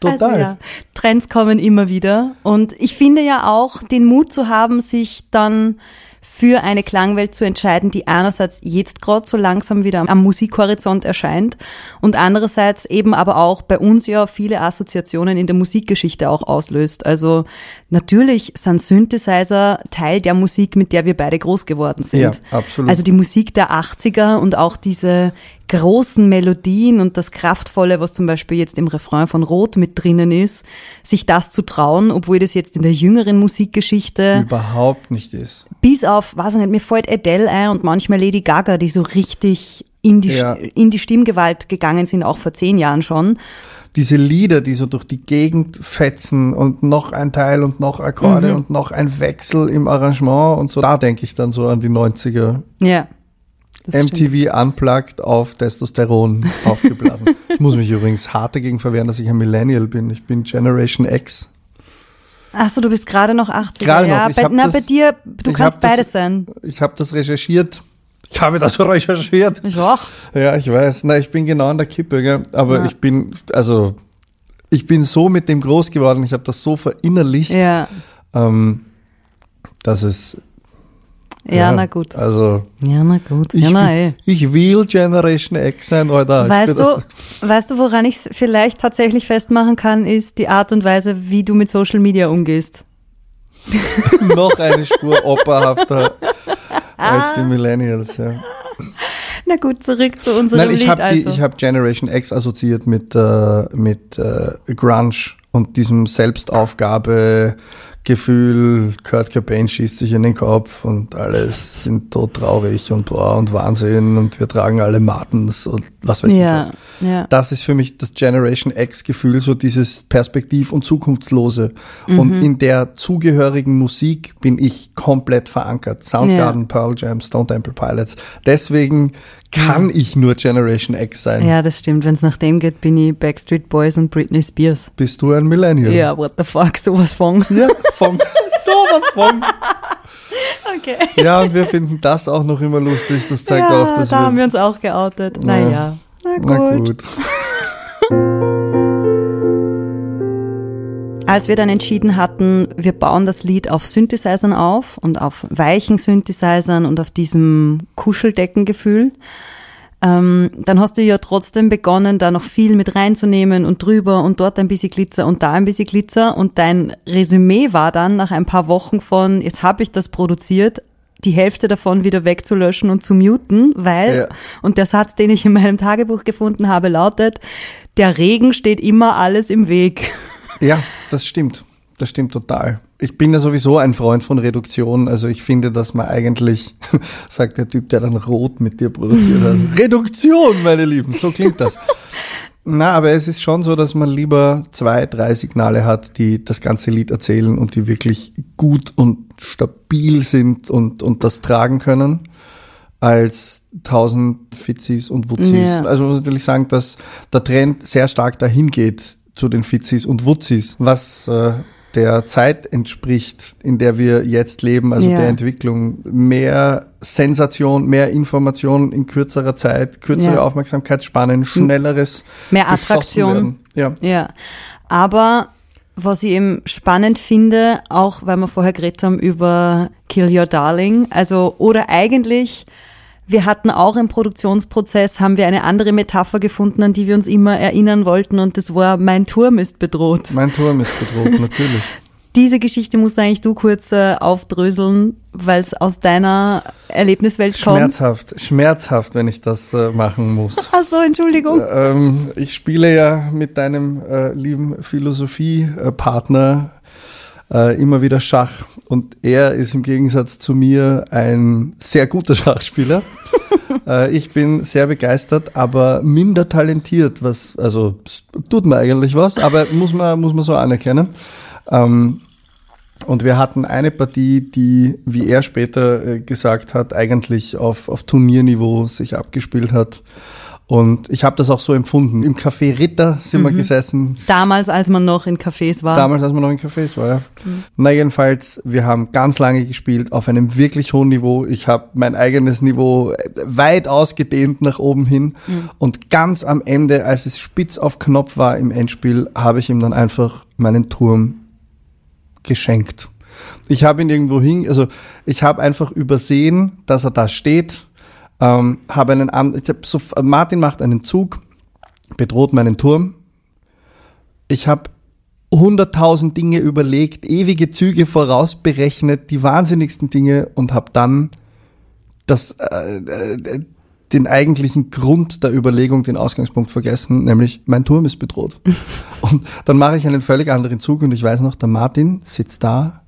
Total. Also ja, Trends kommen immer wieder. Und ich finde ja auch, den Mut zu haben, sich dann für eine Klangwelt zu entscheiden, die einerseits jetzt gerade so langsam wieder am Musikhorizont erscheint und andererseits eben aber auch bei uns ja viele Assoziationen in der Musikgeschichte auch auslöst. Also natürlich sind Synthesizer Teil der Musik, mit der wir beide groß geworden sind. Ja, absolut. Also die Musik der 80er und auch diese großen Melodien und das Kraftvolle, was zum Beispiel jetzt im Refrain von Rot mit drinnen ist, sich das zu trauen, obwohl das jetzt in der jüngeren Musikgeschichte Überhaupt nicht ist. bis auf, weiß ich nicht, mir fällt Adele ein und manchmal Lady Gaga, die so richtig in die, Ja. in die Stimmgewalt gegangen sind, auch vor zehn Jahren schon. Diese Lieder, die so durch die Gegend fetzen und noch ein Teil und noch Akkorde Mhm. und noch ein Wechsel im Arrangement und so. Da denke ich dann so an die 90er. Ja. Das stimmt. MTV unplugged auf Testosteron *laughs* aufgeblasen. ich muss mich übrigens hart dagegen verwehren, dass ich ein Millennial bin. Ich bin Generation X. Ach so, du bist gerade noch 80er. Gerade ja, noch. Bei, na, das- bei dir, du kannst das- beides sein. Ich habe das recherchiert. Ich habe das *laughs* recherchiert. Ich auch. Ja, ich weiß. Na, ich bin genau an der Kippe, gell? aber Ja. ich bin, also, ich bin so mit dem groß geworden, ich habe das so verinnerlicht, Ja. ähm, dass es. Ja, na gut. Also, Ja, na gut. ich, ja, na will, eh. ich will Generation X sein, Alter. Weißt du, weißt du, woran ich es vielleicht tatsächlich festmachen kann, ist die Art und Weise, wie du mit Social Media umgehst. *laughs* noch eine Spur opperhafter als Ah. die Millennials, ja. Na gut, zurück zu unserem Nein, ich Lied habe also. ich hab Generation X assoziiert mit, äh, mit äh, Grunge und diesem Selbstaufgabe-Gefühl. Kurt Cobain schießt sich in den Kopf und alles sind todtraurig und bla und Wahnsinn und wir tragen alle Martens und was weiß ja, ich was. ja. Das ist für mich das Generation X-Gefühl, so dieses Perspektiv- und Zukunftslose. Mhm. Und in der zugehörigen Musik bin ich komplett verankert. Soundgarden, Pearl Jam, Stone Temple Pilots. Deswegen kann ich nur Generation X sein. Ja, das stimmt. Wenn es nach dem geht, bin ich Backstreet Boys und Britney Spears. Bist du ein Millennial? Ja, what the fuck, sowas von. Ja, vom, *laughs* sowas von. Okay. Ja, und wir finden das auch noch immer lustig. Das zeigt ja, auch, dass da haben wir wir... uns auch geoutet. Naja, na gut. Na gut. Als wir dann entschieden hatten, wir bauen das Lied auf Synthesizern auf und auf weichen Synthesizern und auf diesem Kuscheldeckengefühl, ähm, dann hast du ja trotzdem begonnen, da noch viel mit reinzunehmen und drüber und dort ein bisschen Glitzer und da ein bisschen Glitzer und dein Resümee war dann nach ein paar Wochen von, jetzt habe ich das produziert, die Hälfte davon wieder wegzulöschen und zu muten, weil, Ja. und der Satz, den ich in meinem Tagebuch gefunden habe, lautet, der Regen steht immer alles im Weg. Ja, das stimmt. Das stimmt total. Ich bin ja sowieso ein Freund von Reduktion. Also ich finde, dass man eigentlich, *laughs* sagt der Typ, der dann rot mit dir produziert hat, *laughs* Reduktion, meine Lieben, so klingt das. Na, aber es ist schon so, dass man lieber zwei, drei Signale hat, die das ganze Lied erzählen und die wirklich gut und stabil sind und, und das tragen können, als tausend Fizis und Wutzis. Ja. Also muss natürlich sagen, dass der Trend sehr stark dahin geht zu den Fizis und Wutzis, was äh, der Zeit entspricht, in der wir jetzt leben, also Ja. der Entwicklung. Mehr Sensation, mehr Information in kürzerer Zeit, kürzere Ja. Aufmerksamkeitsspannen, schnelleres Mehr Attraktion. Ja. Ja, aber was ich eben spannend finde, auch weil wir vorher geredet haben über Kill Your Darling, also oder eigentlich wir hatten auch im Produktionsprozess, haben wir eine andere Metapher gefunden, an die wir uns immer erinnern wollten und das war, mein Turm ist bedroht. Mein Turm ist bedroht, *laughs* natürlich. Diese Geschichte musst eigentlich du kurz äh, aufdröseln, weil es aus deiner Erlebniswelt kommt. Schmerzhaft, schmerzhaft, wenn ich das äh, machen muss. *laughs* Ach so, Entschuldigung. Ähm, ich spiele ja mit deinem äh, lieben Philosophie-Partner äh, immer wieder Schach und er ist im Gegensatz zu mir ein sehr guter *laughs* Schachspieler. *laughs* äh, ich bin sehr begeistert, aber minder talentiert, was also tut mir eigentlich was, aber muss man muss man so anerkennen. Ähm, und wir hatten eine Partie, die, wie er später äh, gesagt hat, eigentlich auf, auf Turnierniveau sich abgespielt hat. Und ich habe das auch so empfunden. Im Café Ritter sind wir gesessen. Damals, als man noch in Cafés war. Damals, als man noch in Cafés war, ja. Na jedenfalls, wir haben ganz lange gespielt auf einem wirklich hohen Niveau. Ich habe mein eigenes Niveau weit ausgedehnt nach oben hin. Und ganz am Ende, als es spitz auf Knopf war im Endspiel, habe ich ihm dann einfach meinen Turm geschenkt. Ich habe ihn irgendwo hin, also ich habe einfach übersehen, dass er da steht. Ähm, habe einen, ich hab so, Martin macht einen Zug, bedroht meinen Turm. Ich habe hunderttausend Dinge überlegt, ewige Züge vorausberechnet, die wahnsinnigsten Dinge und habe dann das, äh, äh, den eigentlichen Grund der Überlegung, den Ausgangspunkt vergessen, nämlich mein Turm ist bedroht. *laughs* und dann mache ich einen völlig anderen Zug und ich weiß noch, der Martin sitzt da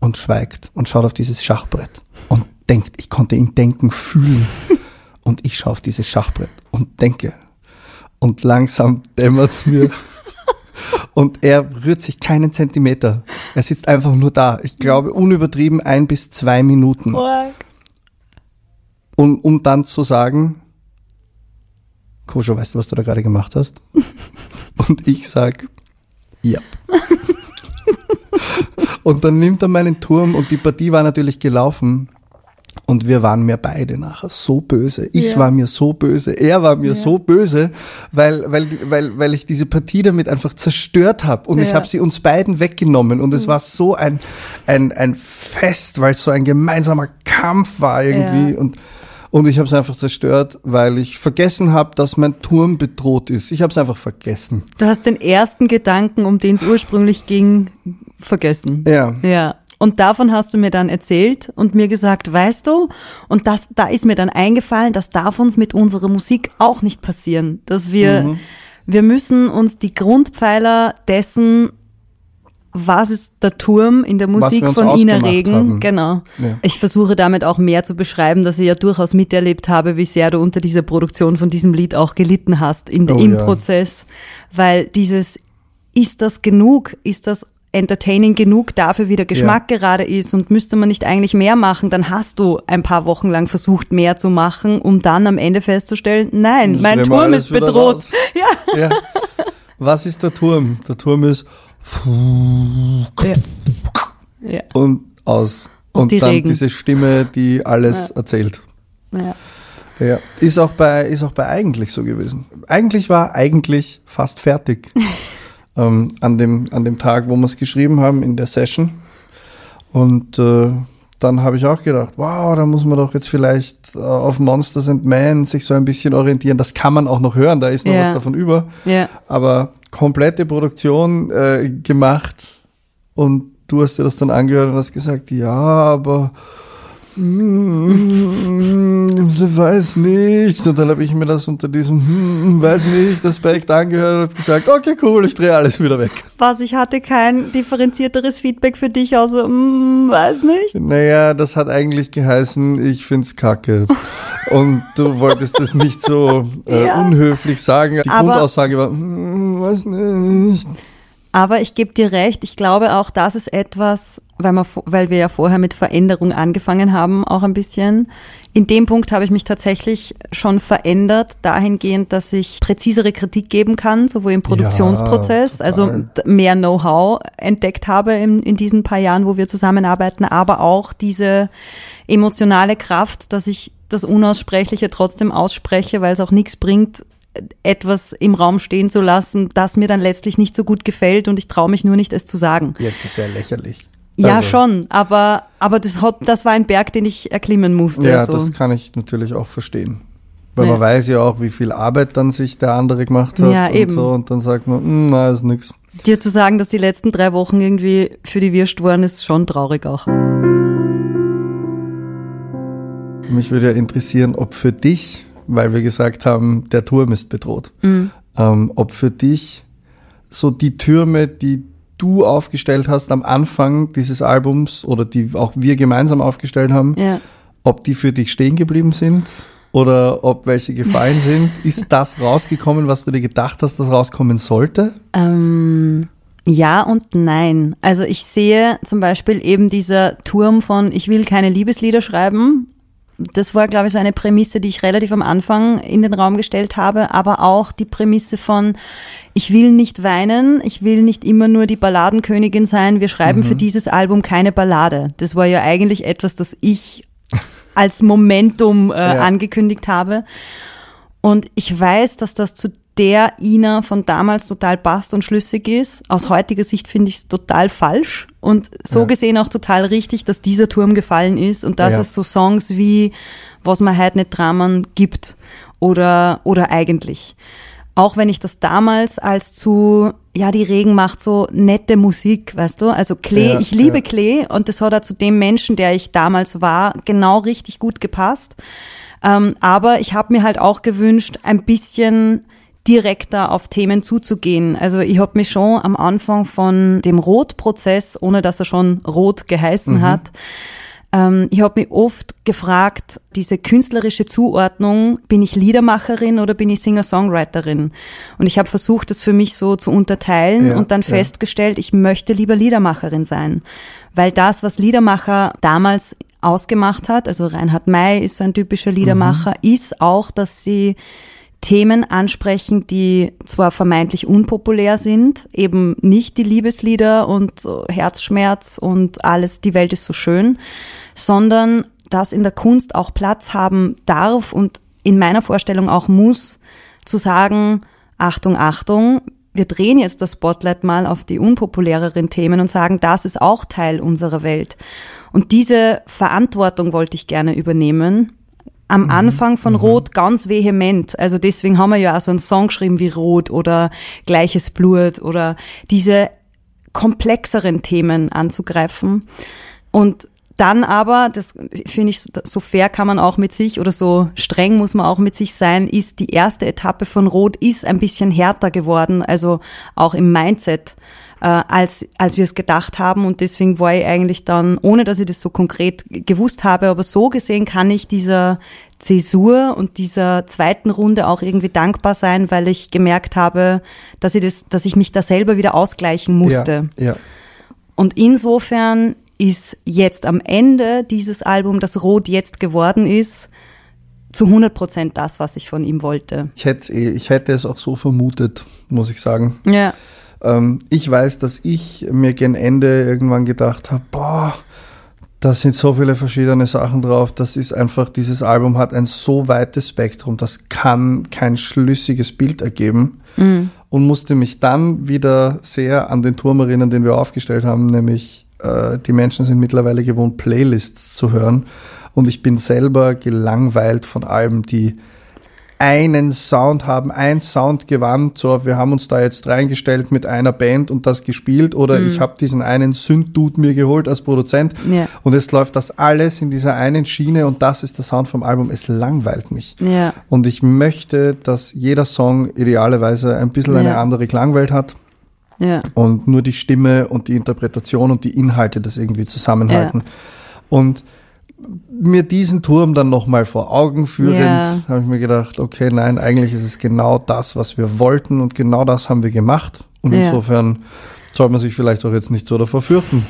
und schweigt und schaut auf dieses Schachbrett und denkt, ich konnte ihn denken, fühlen. *laughs* und ich schaue auf dieses Schachbrett und denke. Und langsam dämmert's mir. *laughs* Und er rührt sich keinen Zentimeter. Er sitzt einfach nur da. Ich glaube, unübertrieben ein bis zwei Minuten. Und um dann zu sagen, Koscho, weißt du, was du da gerade gemacht hast? *laughs* Und ich sag, ja. und dann nimmt er meinen Turm und die Partie war natürlich gelaufen. Und wir waren mir beide nachher so böse. Ich Ja. war mir so böse, er war mir so böse, weil, weil, weil, weil ich diese Partie damit einfach zerstört habe. Und ich Ja. habe sie uns beiden weggenommen. Und es war so ein, ein, ein Fest, weil es so ein gemeinsamer Kampf war irgendwie. Und, und ich habe es einfach zerstört, weil ich vergessen habe, dass mein Turm bedroht ist. Ich habe es einfach vergessen. Du hast den ersten Gedanken, um den es ursprünglich ging, vergessen. Ja. Ja. Und davon hast du mir dann erzählt und mir gesagt, weißt du, und das, da ist mir dann eingefallen, das darf uns mit unserer Musik auch nicht passieren, dass wir, Mhm. wir müssen uns die Grundpfeiler dessen, was ist der Turm in der Musik von Ina ausgemacht Regen, haben. genau. Ja. Ich versuche damit auch mehr zu beschreiben, dass ich ja durchaus miterlebt habe, wie sehr du unter dieser Produktion von diesem Lied auch gelitten hast in, Oh im ja. Prozess, weil dieses, ist das genug? Ist das entertaining genug dafür, wie der Geschmack gerade ist und müsste man nicht eigentlich mehr machen, dann hast du ein paar Wochen lang versucht, mehr zu machen, um dann am Ende festzustellen, nein, Das mein Turm ist bedroht. *laughs* Ja. Ja. Was ist der Turm? Der Turm ist ja. Ja. und aus. Und Und, die dann Regen. diese Stimme, die alles erzählt. ja. Ja. Ist auch bei, ist auch bei eigentlich so gewesen. Eigentlich war eigentlich fast fertig. *laughs* ähm, an dem, an dem Tag, wo wir es geschrieben haben in der Session. Und äh, dann habe ich auch gedacht, wow, da muss man doch jetzt vielleicht äh, auf Monsters and Men sich so ein bisschen orientieren. Das kann man auch noch hören, da ist noch Ja. was davon über. ja. Aber komplette Produktion äh, gemacht und du hast dir das dann angehört und hast gesagt, ja, aber mm, ich weiß nicht. Und dann habe ich mir das unter diesem hm, weiß nicht Aspekt angehört und habe gesagt, okay, cool, ich drehe alles wieder weg. Was, ich hatte kein differenzierteres Feedback für dich, außer, mm, weiß nicht. Naja, das hat eigentlich geheißen, ich find's kacke. Und du wolltest es nicht so äh, Ja. unhöflich sagen. Die Aber- Grundaussage war, weiß nicht. Aber ich gebe dir recht, ich glaube auch, das ist etwas, weil, wir, vo- weil wir ja vorher mit Veränderung angefangen haben, auch ein bisschen. In dem Punkt habe ich mich tatsächlich schon verändert, dahingehend, dass ich präzisere Kritik geben kann, sowohl im Produktionsprozess, total. also mehr Know-how entdeckt habe in, in diesen paar Jahren, wo wir zusammenarbeiten, aber auch diese emotionale Kraft, dass ich das Unaussprechliche trotzdem ausspreche, weil es auch nichts bringt, etwas im Raum stehen zu lassen, das mir dann letztlich nicht so gut gefällt und ich traue mich nur nicht, es zu sagen. Ja, das ist ja lächerlich. Ja, Also, schon, aber, aber das, hat, das war ein Berg, den ich erklimmen musste. Ja, so. das kann ich natürlich auch verstehen. Weil Ja. man weiß ja auch, wie viel Arbeit dann sich der andere gemacht hat Ja, und eben. so und dann sagt man, "Hm, na, ist nix. Dir zu sagen, dass die letzten drei Wochen irgendwie für die Wirst waren, ist schon traurig auch. Mich würde ja interessieren, ob für dich, weil wir gesagt haben, der Turm ist bedroht, Mhm. ähm, ob für dich so die Türme, die du aufgestellt hast am Anfang dieses Albums oder die auch wir gemeinsam aufgestellt haben, Ja. ob die für dich stehen geblieben sind oder ob welche gefallen *laughs* sind. Ist das rausgekommen, was du dir gedacht hast, das rauskommen sollte? Ähm, ja und nein. Also ich sehe zum Beispiel eben dieser Turm von Ich will keine Liebeslieder schreiben. Das war, glaube ich, so eine Prämisse, die ich relativ am Anfang in den Raum gestellt habe, aber auch die Prämisse von Ich will nicht weinen, ich will nicht immer nur die Balladenkönigin sein, wir schreiben für dieses Album keine Ballade. Das war ja eigentlich etwas, das ich als Momentum äh, *laughs* Ja. angekündigt habe. Und ich weiß, dass das zu der Ina von damals total passt und schlüssig ist. Aus heutiger Sicht finde ich es total falsch und so Ja. gesehen auch total richtig, dass dieser Turm gefallen ist und dass Ja. es so Songs wie Was man heute nicht Dramen gibt oder, oder eigentlich. Auch wenn ich das damals als zu, ja, die Regen macht so nette Musik, weißt du? Also Klee, Ja, ich liebe. Klee und das hat auch zu dem Menschen, der ich damals war, genau richtig gut gepasst. Ähm, aber ich habe mir halt auch gewünscht, ein bisschen direkter auf Themen zuzugehen. Also ich habe mich schon am Anfang von dem Rot-Prozess, ohne dass er schon Rot geheißen hat, ähm, ich habe mich oft gefragt, diese künstlerische Zuordnung, bin ich Liedermacherin oder bin ich Singer-Songwriterin? Und ich habe versucht, das für mich so zu unterteilen Ja, und dann ja. festgestellt, ich möchte lieber Liedermacherin sein. Weil das, was Liedermacher damals ausgemacht hat, also Reinhard May ist so ein typischer Liedermacher, ist auch, dass sie Themen ansprechen, die zwar vermeintlich unpopulär sind, eben nicht die Liebeslieder und Herzschmerz und alles, die Welt ist so schön, sondern dass in der Kunst auch Platz haben darf und in meiner Vorstellung auch muss, zu sagen, Achtung, Achtung, wir drehen jetzt das Spotlight mal auf die unpopuläreren Themen und sagen, das ist auch Teil unserer Welt. Und diese Verantwortung wollte ich gerne übernehmen. Am Anfang von Rot ganz vehement. Also deswegen haben wir ja auch so einen Song geschrieben wie Rot oder Gleiches Blut oder diese komplexeren Themen anzugreifen. Und dann aber, das finde ich, so fair kann man auch mit sich oder so streng muss man auch mit sich sein, ist die erste Etappe von Rot ist ein bisschen härter geworden, also auch im Mindset, äh, als, als wir es gedacht haben. Und deswegen war ich eigentlich dann, ohne dass ich das so konkret gewusst habe, aber so gesehen kann ich dieser Zäsur und dieser zweiten Runde auch irgendwie dankbar sein, weil ich gemerkt habe, dass ich das, dass ich mich da selber wieder ausgleichen musste. Ja, ja. Und insofern ist jetzt am Ende dieses Album, das Rot jetzt geworden ist, zu 100 Prozent das, was ich von ihm wollte. Ich hätte, ich hätte es auch so vermutet, muss ich sagen. Ja. Ähm, ich weiß, dass ich mir gen Ende irgendwann gedacht habe, boah, da sind so viele verschiedene Sachen drauf. Das ist einfach, dieses Album hat ein so weites Spektrum, das kann kein schlüssiges Bild ergeben. Und musste mich dann wieder sehr an den Turm erinnern, den wir aufgestellt haben, nämlich äh, die Menschen sind mittlerweile gewohnt, Playlists zu hören. Und ich bin selber gelangweilt von Alben, die einen Sound haben, ein Soundgewand, so wir haben uns da jetzt reingestellt mit einer Band und das gespielt oder ich habe diesen einen Synth-Dude mir geholt als Produzent Ja. und es läuft das alles in dieser einen Schiene und das ist der Sound vom Album. Es langweilt mich. Ja. Und ich möchte, dass jeder Song idealerweise ein bisschen eine Ja. andere Klangwelt hat Ja. und nur die Stimme und die Interpretation und die Inhalte das irgendwie zusammenhalten. Und mir diesen Turm dann nochmal vor Augen führend, Ja. habe ich mir gedacht, okay, nein, eigentlich ist es genau das, was wir wollten und genau das haben wir gemacht. Und Ja. insofern soll man sich vielleicht auch jetzt nicht so davor fürchten.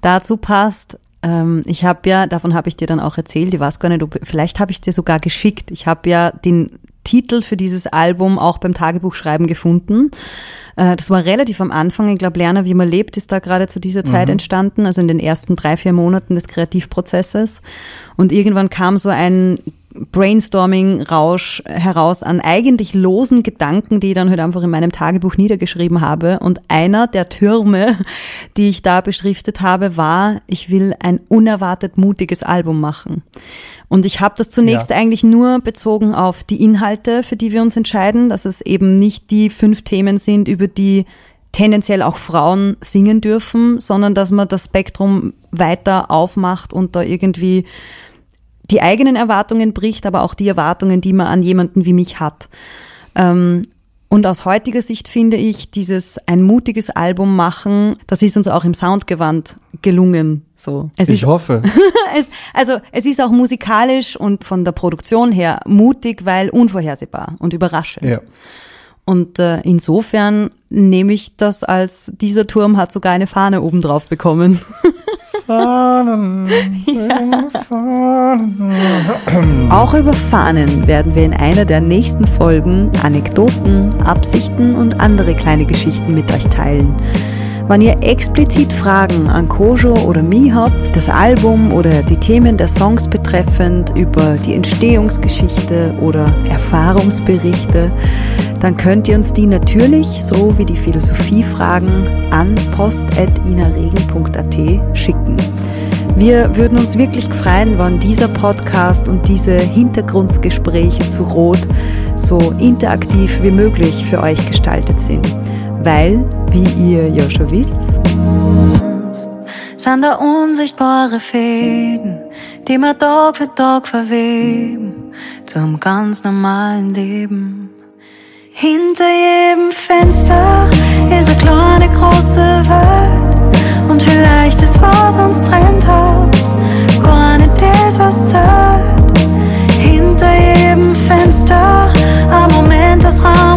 Dazu passt, ähm, ich habe ja, davon habe ich dir dann auch erzählt, ich weiß gar nicht, ob, vielleicht habe ich dir sogar geschickt. Ich habe ja den Titel für dieses Album auch beim Tagebuchschreiben gefunden. Äh, das war relativ am Anfang. Ich glaube, Lerner, wie man lebt, ist da gerade zu dieser Zeit entstanden, also in den ersten drei, vier Monaten des Kreativprozesses. Und irgendwann kam so ein Brainstorming-Rausch heraus an eigentlich losen Gedanken, die ich dann halt einfach in meinem Tagebuch niedergeschrieben habe. Und einer der Türme, die ich da beschriftet habe, war, ich will ein unerwartet mutiges Album machen. Und ich habe das zunächst Ja. eigentlich nur bezogen auf die Inhalte, für die wir uns entscheiden, dass es eben nicht die fünf Themen sind, über die tendenziell auch Frauen singen dürfen, sondern dass man das Spektrum weiter aufmacht und da irgendwie die eigenen Erwartungen bricht, aber auch die Erwartungen, die man an jemanden wie mich hat. Ähm, und aus heutiger Sicht finde ich, dieses ein mutiges Album machen, das ist uns auch im Soundgewand gelungen. So, es Ich ist, hoffe. *laughs* es, also es ist auch musikalisch und von der Produktion her mutig, weil unvorhersehbar und überraschend. Ja. Und äh, insofern nehme ich das als dieser Turm hat sogar eine Fahne obendrauf bekommen. *laughs* Auch über Fahnen werden wir in einer der nächsten Folgen Anekdoten, Absichten und andere kleine Geschichten mit euch teilen. Wenn ihr explizit Fragen an Kojo oder Mi habt, das Album oder die Themen der Songs betreffend, über die Entstehungsgeschichte oder Erfahrungsberichte, dann könnt ihr uns die natürlich, so wie die Philosophiefragen, an post.inaregen.at schicken. Wir würden uns wirklich freuen, wenn dieser Podcast und diese Hintergrundgespräche zu Rot so interaktiv wie möglich für euch gestaltet sind. Weil, wie ihr ja schon wisst, sind da unsichtbare Fäden, die wir Tag für Tag verweben, zum ganz normalen Leben. Hinter jedem Fenster ist eine kleine große Welt und vielleicht ist was uns trennt hat gar nicht das, was zählt. Hinter jedem Fenster ein Moment das Raum